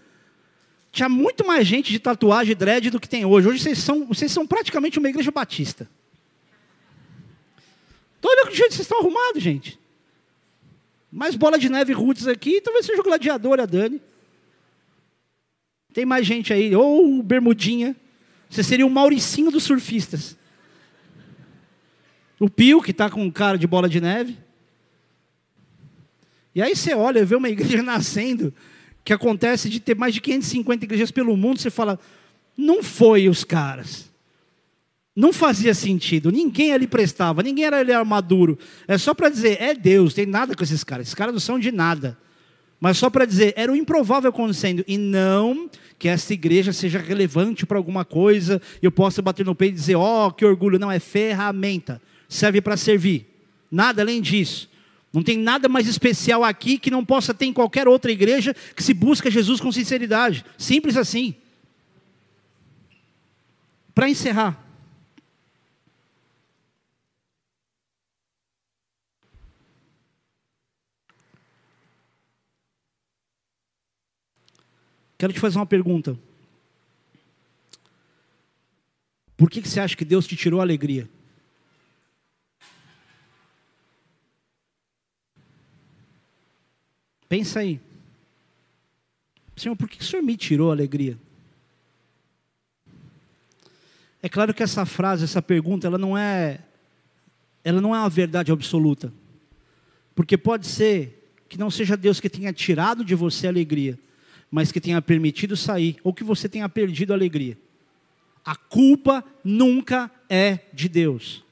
Tinha muito mais gente de tatuagem e dread do que tem hoje. Hoje vocês são, vocês são praticamente uma igreja batista. Então, olha o jeito que vocês estão arrumados, gente. Mais bola de neve roots aqui, talvez seja o gladiador, a Dani. Tem mais gente aí, ou o Bermudinha. Você seria o Mauricinho dos surfistas. O Pio, que está com cara de bola de neve. E aí você olha, vê uma igreja nascendo, que acontece de ter mais de 550 igrejas pelo mundo, você fala, não foi os caras. Não fazia sentido, ninguém ali prestava, ninguém era ali maduro. É só para dizer, é Deus, tem nada com esses caras, esses caras não são de nada. Mas só para dizer, era o improvável acontecendo. E não que essa igreja seja relevante para alguma coisa, e eu possa bater no peito e dizer, ó, oh, que orgulho. Não, é ferramenta, serve para servir. Nada além disso. Não tem nada mais especial aqui que não possa ter em qualquer outra igreja que se busca Jesus com sinceridade. Simples assim. Para encerrar. Quero te fazer uma pergunta. Por que, que você acha que Deus te tirou a alegria? Pensa aí. Senhor, por que o Senhor me tirou a alegria? É claro que essa frase, essa pergunta, ela não é ela não é uma verdade absoluta. Porque pode ser que não seja Deus que tenha tirado de você a alegria, mas que tenha permitido sair, ou que você tenha perdido a alegria. A culpa nunca é de Deus.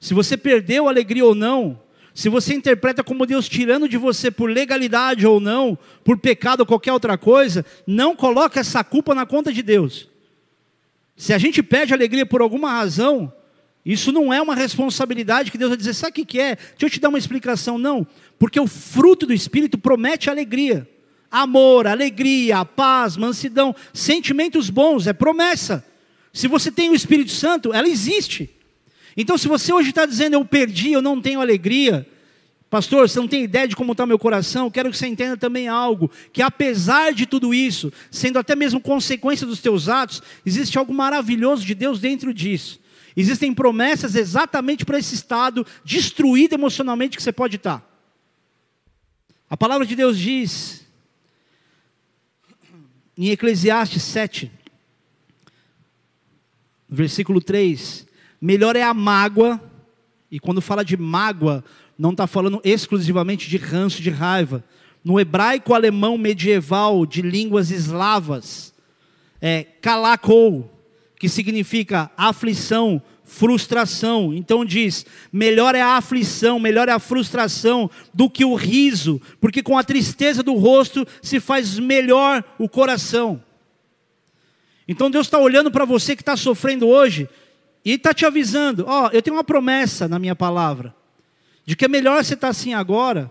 Se você perdeu a alegria ou não, se você interpreta como Deus tirando de você por legalidade ou não, por pecado ou qualquer outra coisa, não coloque essa culpa na conta de Deus. Se a gente perde alegria por alguma razão, isso não é uma responsabilidade que Deus vai dizer, sabe o que é? Deixa eu te dar uma explicação. Não, porque o fruto do Espírito promete alegria. Amor, alegria, paz, mansidão, sentimentos bons, é promessa. Se você tem o Espírito Santo, ela existe. Então, se você hoje está dizendo eu perdi, eu não tenho alegria, pastor, você não tem ideia de como está meu coração, quero que você entenda também algo: que apesar de tudo isso, sendo até mesmo consequência dos teus atos, existe algo maravilhoso de Deus dentro disso. Existem promessas exatamente para esse estado destruído emocionalmente que você pode estar. A palavra de Deus diz, em Eclesiastes 7, versículo 3: Melhor é a mágoa, e quando fala de mágoa, não está falando exclusivamente de ranço, de raiva. No hebraico alemão medieval de línguas eslavas, é kalakou, que significa aflição, frustração. Então diz: melhor é a aflição, melhor é a frustração do que o riso, porque com a tristeza do rosto se faz melhor o coração. Então Deus está olhando para você que está sofrendo hoje e está te avisando: ó, eu tenho uma promessa na minha palavra, de que é melhor você estar tá assim agora,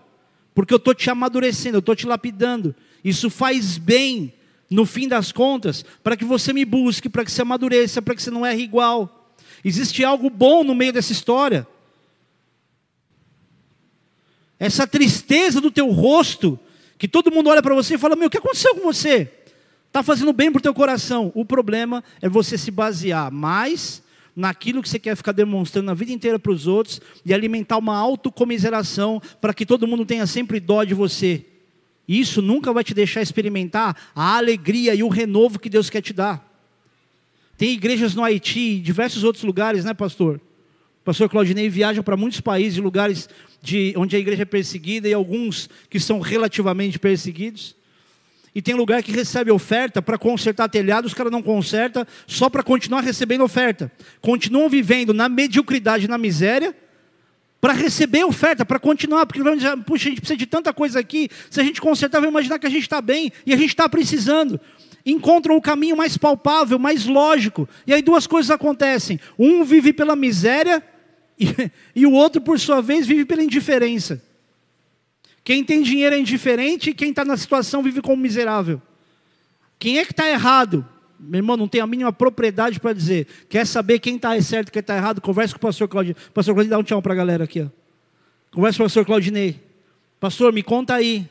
porque eu estou te amadurecendo, eu estou te lapidando. Isso faz bem, no fim das contas, para que você me busque, para que você amadureça, para que você não erre igual. Existe algo bom no meio dessa história. Essa tristeza do teu rosto, que todo mundo olha para você e fala: Meu, o que aconteceu com você? Está fazendo bem para o teu coração. O problema é você se basear mais naquilo que você quer ficar demonstrando a vida inteira para os outros e alimentar uma autocomiseração para que todo mundo tenha sempre dó de você. Isso nunca vai te deixar experimentar a alegria e o renovo que Deus quer te dar. Tem igrejas no Haiti e diversos outros lugares, né, pastor? O pastor Claudinei viaja para muitos países, lugares de, onde a igreja é perseguida e alguns que são relativamente perseguidos. E tem lugar que recebe oferta para consertar telhado, os caras não consertam, só para continuar recebendo oferta. Continuam vivendo na mediocridade, na miséria, para receber oferta, para continuar, porque vamos dizer, puxa, a gente precisa de tanta coisa aqui, se a gente consertar, vai imaginar que a gente está bem e a gente está precisando. Encontram o caminho mais palpável, mais lógico. E aí duas coisas acontecem: um vive pela miséria e, e o outro, por sua vez, vive pela indiferença. Quem tem dinheiro é indiferente e quem está na situação vive como miserável. Quem é que está errado? Meu irmão, não tem a mínima propriedade para dizer. Quer saber quem está certo e quem está errado? Converse com o pastor Claudinei. Pastor Claudinei, dá um tchau para a galera aqui. Ó. Converse com o pastor Claudinei. Pastor, me conta aí.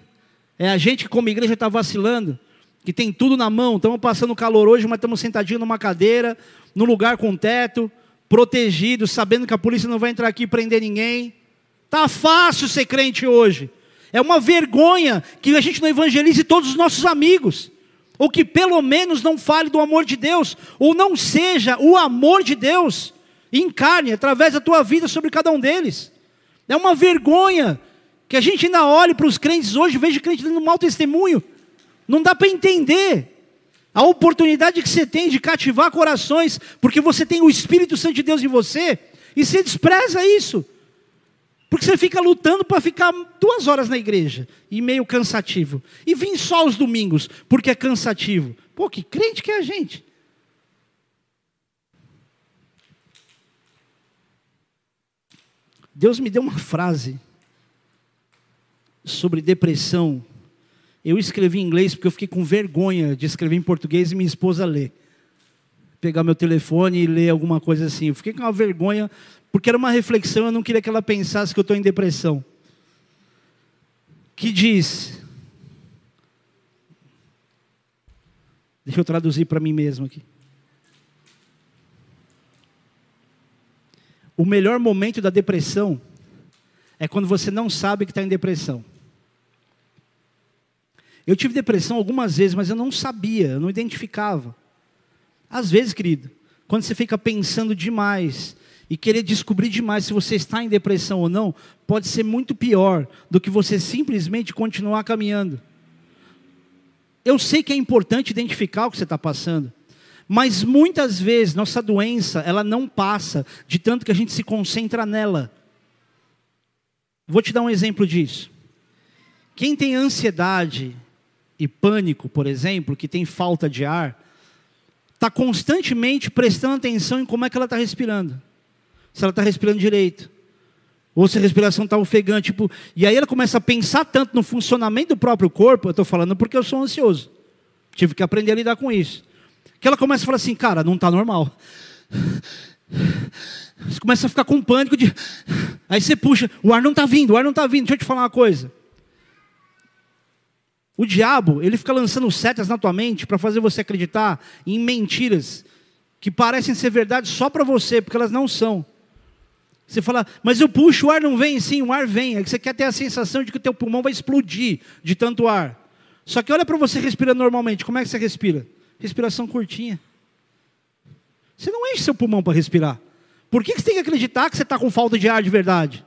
É a gente que como igreja está vacilando, que tem tudo na mão. Estamos passando calor hoje, mas estamos sentadinhos numa cadeira, num lugar com teto, protegidos, sabendo que a polícia não vai entrar aqui e prender ninguém. Tá fácil ser crente hoje. É uma vergonha que a gente não evangelize todos os nossos amigos, ou que pelo menos não fale do amor de Deus, ou não seja o amor de Deus encarne através da tua vida sobre cada um deles. É uma vergonha que a gente ainda olhe para os crentes hoje, veja crente dando um mau testemunho. Não dá para entender a oportunidade que você tem de cativar corações, porque você tem o Espírito Santo de Deus em você, e você despreza isso. Porque você fica lutando para ficar duas horas na igreja, e meio cansativo. E vim só os domingos, porque é cansativo. Pô, que crente que é a gente. Deus me deu uma frase sobre depressão. Eu escrevi em inglês porque eu fiquei com vergonha de escrever em português e minha esposa ler. Pegar meu telefone e ler alguma coisa assim. Eu fiquei com uma vergonha, porque era uma reflexão, eu não queria que ela pensasse que eu estou em depressão. Que diz. Deixa eu traduzir para mim mesmo aqui. O melhor momento da depressão é quando você não sabe que está em depressão. Eu tive depressão algumas vezes, mas eu não sabia, eu não identificava. Às vezes, querido, quando você fica pensando demais e querer descobrir demais se você está em depressão ou não, pode ser muito pior do que você simplesmente continuar caminhando. Eu sei que é importante identificar o que você está passando, mas muitas vezes nossa doença ela não passa de tanto que a gente se concentra nela. Vou te dar um exemplo disso. Quem tem ansiedade e pânico, por exemplo, que tem falta de ar, está constantemente prestando atenção em como é que ela está respirando. Se ela está respirando direito. Ou se a respiração está ofegante. Tipo, e aí ela começa a pensar tanto no funcionamento do próprio corpo. Eu estou falando porque eu sou ansioso. Tive que aprender a lidar com isso. Que ela começa a falar assim, cara, não está normal. Você começa a ficar com pânico de. Aí você puxa, o ar não está vindo, o ar não está vindo. Deixa eu te falar uma coisa. O diabo, ele fica lançando setas na tua mente para fazer você acreditar em mentiras que parecem ser verdade só para você, porque elas não são. Você fala, mas eu puxo, o ar não vem? Sim, o ar vem. É que você quer ter a sensação de que o teu pulmão vai explodir de tanto ar. Só que olha para você respirando normalmente, como é que você respira? Respiração curtinha. Você não enche seu pulmão para respirar. Por que você tem que acreditar que você está com falta de ar de verdade?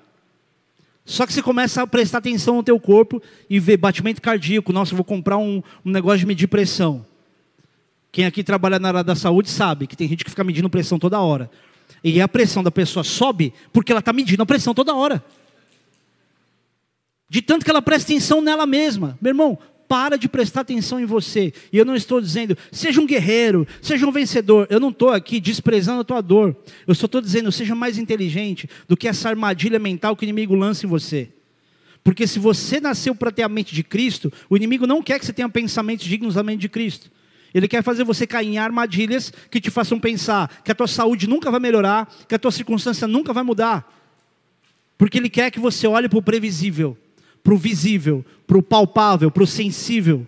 Só que você começa a prestar atenção no teu corpo e ver batimento cardíaco. Nossa, vou comprar um, um negócio de medir pressão. Quem aqui trabalha na área da saúde sabe que tem gente que fica medindo pressão toda hora. E a pressão da pessoa sobe porque ela está medindo a pressão toda hora. De tanto que ela presta atenção nela mesma. Meu irmão, para de prestar atenção em você. E eu não estou dizendo, seja um guerreiro, seja um vencedor. Eu não estou aqui desprezando a tua dor. Eu só estou dizendo, seja mais inteligente do que essa armadilha mental que o inimigo lança em você. Porque se você nasceu para ter a mente de Cristo, o inimigo não quer que você tenha pensamentos dignos da mente de Cristo. Ele quer fazer você cair em armadilhas que te façam pensar que a tua saúde nunca vai melhorar, que a tua circunstância nunca vai mudar. Porque ele quer que você olhe para o previsível para o visível, para o palpável, para o sensível.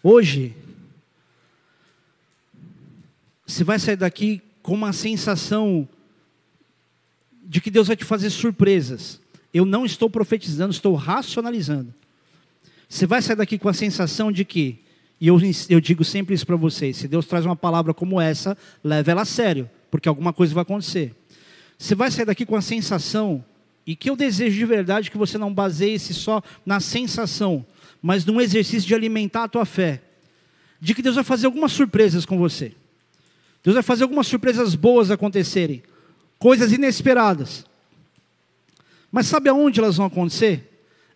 Hoje, você vai sair daqui com uma sensação de que Deus vai te fazer surpresas. Eu não estou profetizando, estou racionalizando. Você vai sair daqui com a sensação de que e eu, eu digo sempre isso para vocês: se Deus traz uma palavra como essa, leve ela a sério, porque alguma coisa vai acontecer. Você vai sair daqui com a sensação, e que eu desejo de verdade que você não baseie-se só na sensação, mas num exercício de alimentar a tua fé, de que Deus vai fazer algumas surpresas com você. Deus vai fazer algumas surpresas boas acontecerem, coisas inesperadas. Mas sabe aonde elas vão acontecer?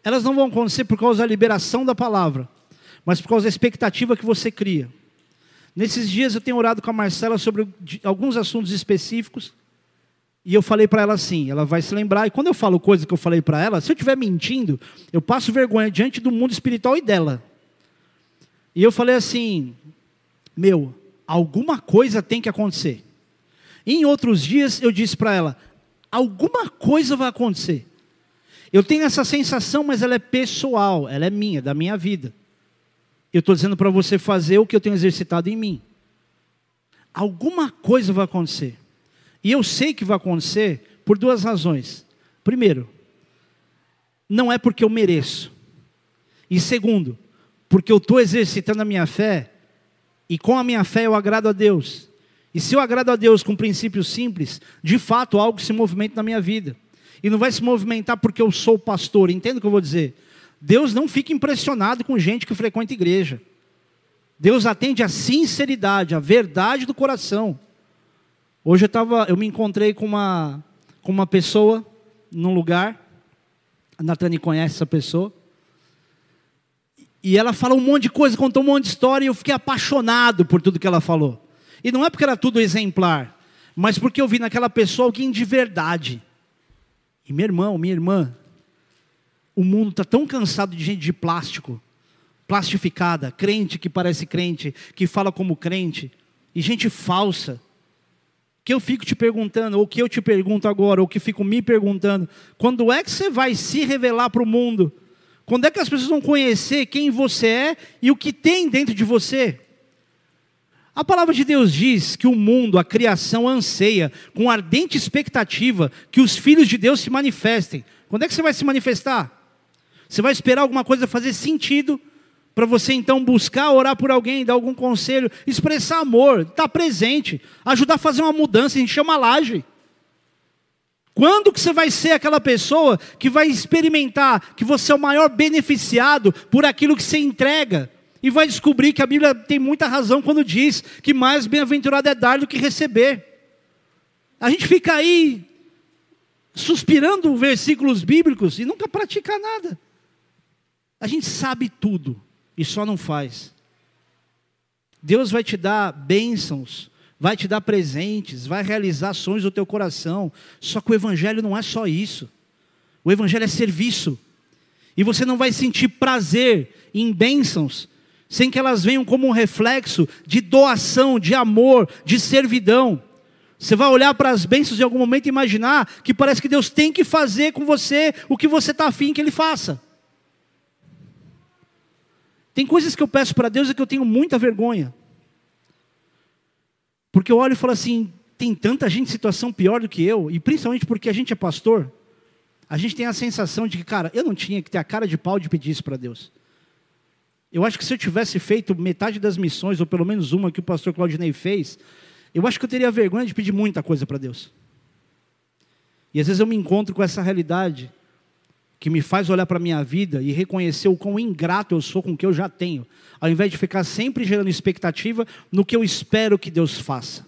Elas não vão acontecer por causa da liberação da palavra mas por causa da expectativa que você cria. Nesses dias eu tenho orado com a Marcela sobre alguns assuntos específicos, e eu falei para ela assim, ela vai se lembrar, e quando eu falo coisa que eu falei para ela, se eu estiver mentindo, eu passo vergonha diante do mundo espiritual e dela. E eu falei assim, meu, alguma coisa tem que acontecer. E em outros dias eu disse para ela, alguma coisa vai acontecer. Eu tenho essa sensação, mas ela é pessoal, ela é minha, da minha vida. Eu estou dizendo para você fazer o que eu tenho exercitado em mim. Alguma coisa vai acontecer. E eu sei que vai acontecer por duas razões. Primeiro, não é porque eu mereço. E segundo, porque eu estou exercitando a minha fé, e com a minha fé eu agrado a Deus. E se eu agrado a Deus com princípios simples, de fato algo se movimenta na minha vida. E não vai se movimentar porque eu sou pastor, entenda o que eu vou dizer. Deus não fica impressionado com gente que frequenta igreja. Deus atende a sinceridade, a verdade do coração. Hoje eu, tava, eu me encontrei com uma, com uma pessoa num lugar, a Natane conhece essa pessoa, e ela fala um monte de coisa, contou um monte de história, e eu fiquei apaixonado por tudo que ela falou. E não é porque era tudo exemplar, mas porque eu vi naquela pessoa alguém de verdade. E meu irmão, minha irmã, o mundo está tão cansado de gente de plástico, plastificada, crente que parece crente, que fala como crente, e gente falsa, que eu fico te perguntando, ou que eu te pergunto agora, ou que fico me perguntando, quando é que você vai se revelar para o mundo? Quando é que as pessoas vão conhecer quem você é e o que tem dentro de você? A palavra de Deus diz que o mundo, a criação, anseia com ardente expectativa que os filhos de Deus se manifestem. Quando é que você vai se manifestar? Você vai esperar alguma coisa fazer sentido para você então buscar orar por alguém, dar algum conselho, expressar amor, estar tá presente, ajudar a fazer uma mudança, a gente chama laje. Quando que você vai ser aquela pessoa que vai experimentar que você é o maior beneficiado por aquilo que você entrega? E vai descobrir que a Bíblia tem muita razão quando diz que mais bem-aventurado é dar do que receber. A gente fica aí suspirando versículos bíblicos e nunca pratica nada. A gente sabe tudo e só não faz. Deus vai te dar bênçãos, vai te dar presentes, vai realizar sonhos do teu coração. Só que o Evangelho não é só isso. O Evangelho é serviço. E você não vai sentir prazer em bênçãos sem que elas venham como um reflexo de doação, de amor, de servidão. Você vai olhar para as bênçãos em algum momento e imaginar que parece que Deus tem que fazer com você o que você está afim que Ele faça. Tem coisas que eu peço para Deus e que eu tenho muita vergonha. Porque eu olho e falo assim: tem tanta gente em situação pior do que eu, e principalmente porque a gente é pastor, a gente tem a sensação de que, cara, eu não tinha que ter a cara de pau de pedir isso para Deus. Eu acho que se eu tivesse feito metade das missões, ou pelo menos uma que o pastor Claudinei fez, eu acho que eu teria vergonha de pedir muita coisa para Deus. E às vezes eu me encontro com essa realidade que me faz olhar para a minha vida e reconhecer o quão ingrato eu sou com o que eu já tenho, ao invés de ficar sempre gerando expectativa no que eu espero que Deus faça.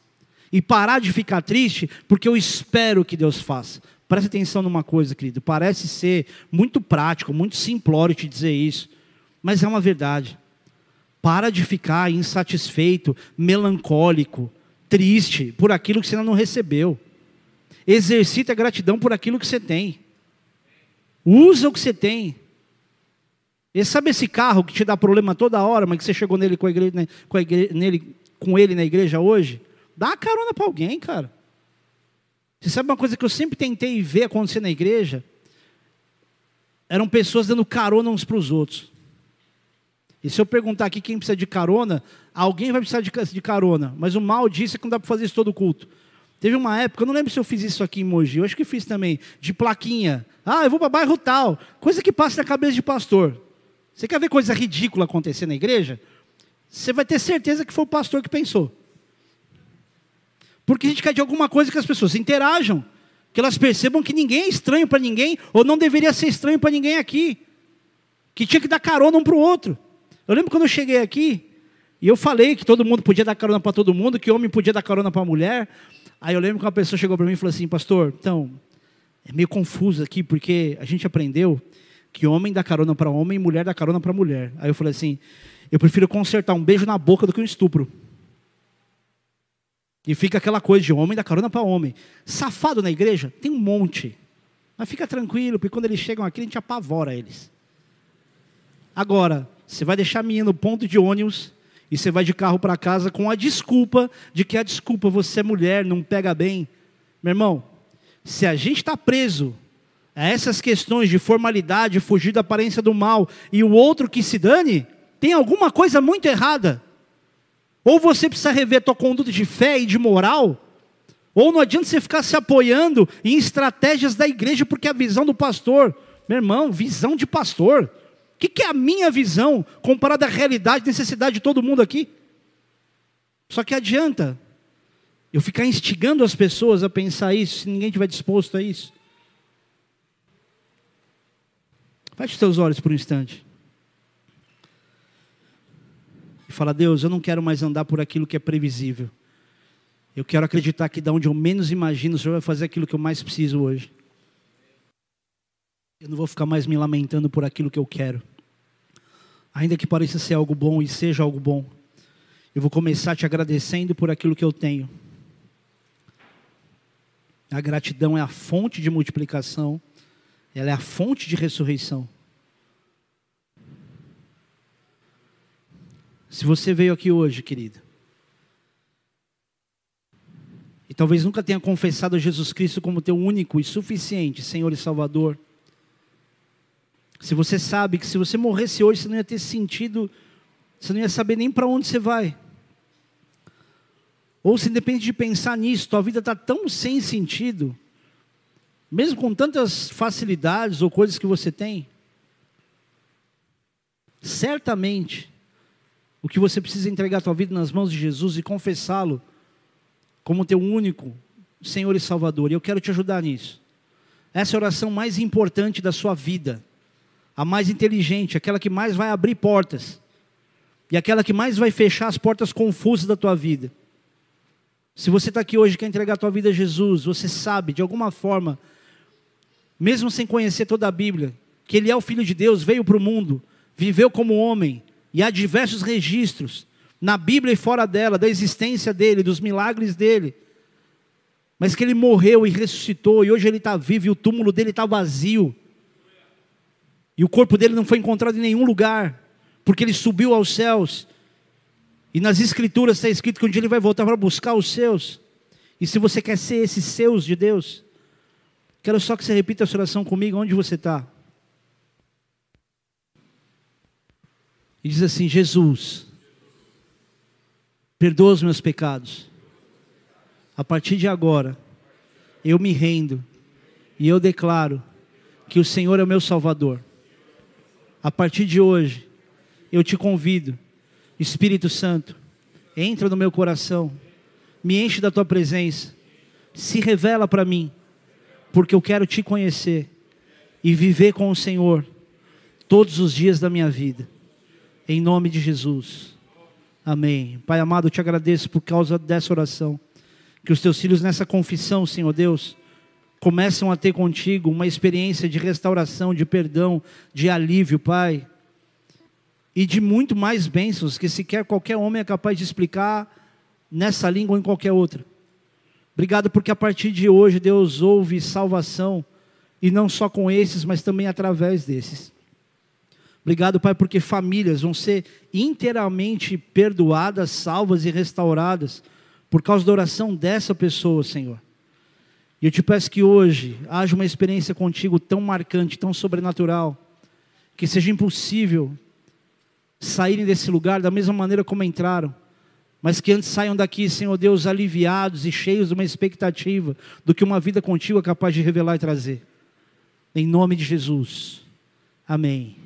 E parar de ficar triste porque eu espero que Deus faça. Preste atenção numa coisa, querido. Parece ser muito prático, muito simplório te dizer isso, mas é uma verdade. Para de ficar insatisfeito, melancólico, triste por aquilo que você ainda não recebeu. Exercita a gratidão por aquilo que você tem. Usa o que você tem. E sabe esse carro que te dá problema toda hora, mas que você chegou nele com, igreja, né, com, igreja, nele, com ele na igreja hoje? Dá carona para alguém, cara. Você sabe uma coisa que eu sempre tentei ver acontecer na igreja? Eram pessoas dando carona uns para os outros. E se eu perguntar aqui quem precisa de carona, alguém vai precisar de, de carona. Mas o mal disso é que não dá para fazer isso todo culto. Teve uma época, eu não lembro se eu fiz isso aqui em Mogi, eu acho que fiz também, de plaquinha. Ah, eu vou para bairro tal. Coisa que passa na cabeça de pastor. Você quer ver coisa ridícula acontecer na igreja? Você vai ter certeza que foi o pastor que pensou. Porque a gente quer de alguma coisa que as pessoas interajam, que elas percebam que ninguém é estranho para ninguém, ou não deveria ser estranho para ninguém aqui. Que tinha que dar carona um para o outro. Eu lembro quando eu cheguei aqui, e eu falei que todo mundo podia dar carona para todo mundo, que homem podia dar carona para mulher. Aí eu lembro que uma pessoa chegou para mim e falou assim, pastor, então, é meio confuso aqui, porque a gente aprendeu que homem dá carona para homem e mulher dá carona para mulher. Aí eu falei assim, eu prefiro consertar um beijo na boca do que um estupro. E fica aquela coisa de homem dá carona para homem. Safado na igreja, tem um monte. Mas fica tranquilo, porque quando eles chegam aqui, a gente apavora eles. Agora, você vai deixar a menina no ponto de ônibus e você vai de carro para casa com a desculpa de que a desculpa você é mulher, não pega bem. Meu irmão, se a gente está preso a essas questões de formalidade, fugir da aparência do mal, e o outro que se dane, tem alguma coisa muito errada. Ou você precisa rever tua conduta de fé e de moral, ou não adianta você ficar se apoiando em estratégias da igreja, porque a visão do pastor, meu irmão, visão de pastor. O que, que é a minha visão comparada à realidade, necessidade de todo mundo aqui? Só que adianta eu ficar instigando as pessoas a pensar isso, se ninguém estiver disposto a isso. Feche os teus olhos por um instante. E fala, Deus, eu não quero mais andar por aquilo que é previsível. Eu quero acreditar que da onde eu menos imagino, o Senhor vai fazer aquilo que eu mais preciso hoje. Eu não vou ficar mais me lamentando por aquilo que eu quero. Ainda que pareça ser algo bom e seja algo bom. Eu vou começar te agradecendo por aquilo que eu tenho. A gratidão é a fonte de multiplicação, ela é a fonte de ressurreição. Se você veio aqui hoje, querida, e talvez nunca tenha confessado a Jesus Cristo como teu único e suficiente Senhor e Salvador, se você sabe que se você morresse hoje, você não ia ter sentido, você não ia saber nem para onde você vai. Ou se depende de pensar nisso, tua vida está tão sem sentido, mesmo com tantas facilidades ou coisas que você tem, certamente o que você precisa é entregar a tua vida nas mãos de Jesus e confessá-lo como teu único Senhor e Salvador. E eu quero te ajudar nisso. Essa é a oração mais importante da sua vida a mais inteligente, aquela que mais vai abrir portas, e aquela que mais vai fechar as portas confusas da tua vida. Se você está aqui hoje e quer entregar a tua vida a Jesus, você sabe, de alguma forma, mesmo sem conhecer toda a Bíblia, que Ele é o Filho de Deus, veio para o mundo, viveu como homem, e há diversos registros, na Bíblia e fora dela, da existência dele, dos milagres dele, mas que ele morreu e ressuscitou, e hoje ele está vivo, e o túmulo dele está vazio. E o corpo dele não foi encontrado em nenhum lugar, porque ele subiu aos céus. E nas escrituras está escrito que um dia ele vai voltar para buscar os seus. E se você quer ser esses seus de Deus, quero só que você repita essa oração comigo, onde você está. E diz assim: Jesus, perdoa os meus pecados. A partir de agora, eu me rendo e eu declaro que o Senhor é o meu Salvador a partir de hoje, eu te convido, Espírito Santo, entra no meu coração, me enche da tua presença, se revela para mim, porque eu quero te conhecer e viver com o Senhor todos os dias da minha vida, em nome de Jesus. Amém. Pai amado, eu te agradeço por causa dessa oração. Que os teus filhos nessa confissão, Senhor Deus, começam a ter contigo uma experiência de restauração, de perdão, de alívio, Pai. E de muito mais bênçãos que sequer qualquer homem é capaz de explicar nessa língua ou em qualquer outra. Obrigado porque a partir de hoje Deus ouve salvação, e não só com esses, mas também através desses. Obrigado, Pai, porque famílias vão ser inteiramente perdoadas, salvas e restauradas por causa da oração dessa pessoa, Senhor. E eu te peço que hoje haja uma experiência contigo tão marcante, tão sobrenatural, que seja impossível saírem desse lugar da mesma maneira como entraram, mas que antes saiam daqui, Senhor Deus, aliviados e cheios de uma expectativa do que uma vida contigo é capaz de revelar e trazer. Em nome de Jesus. Amém.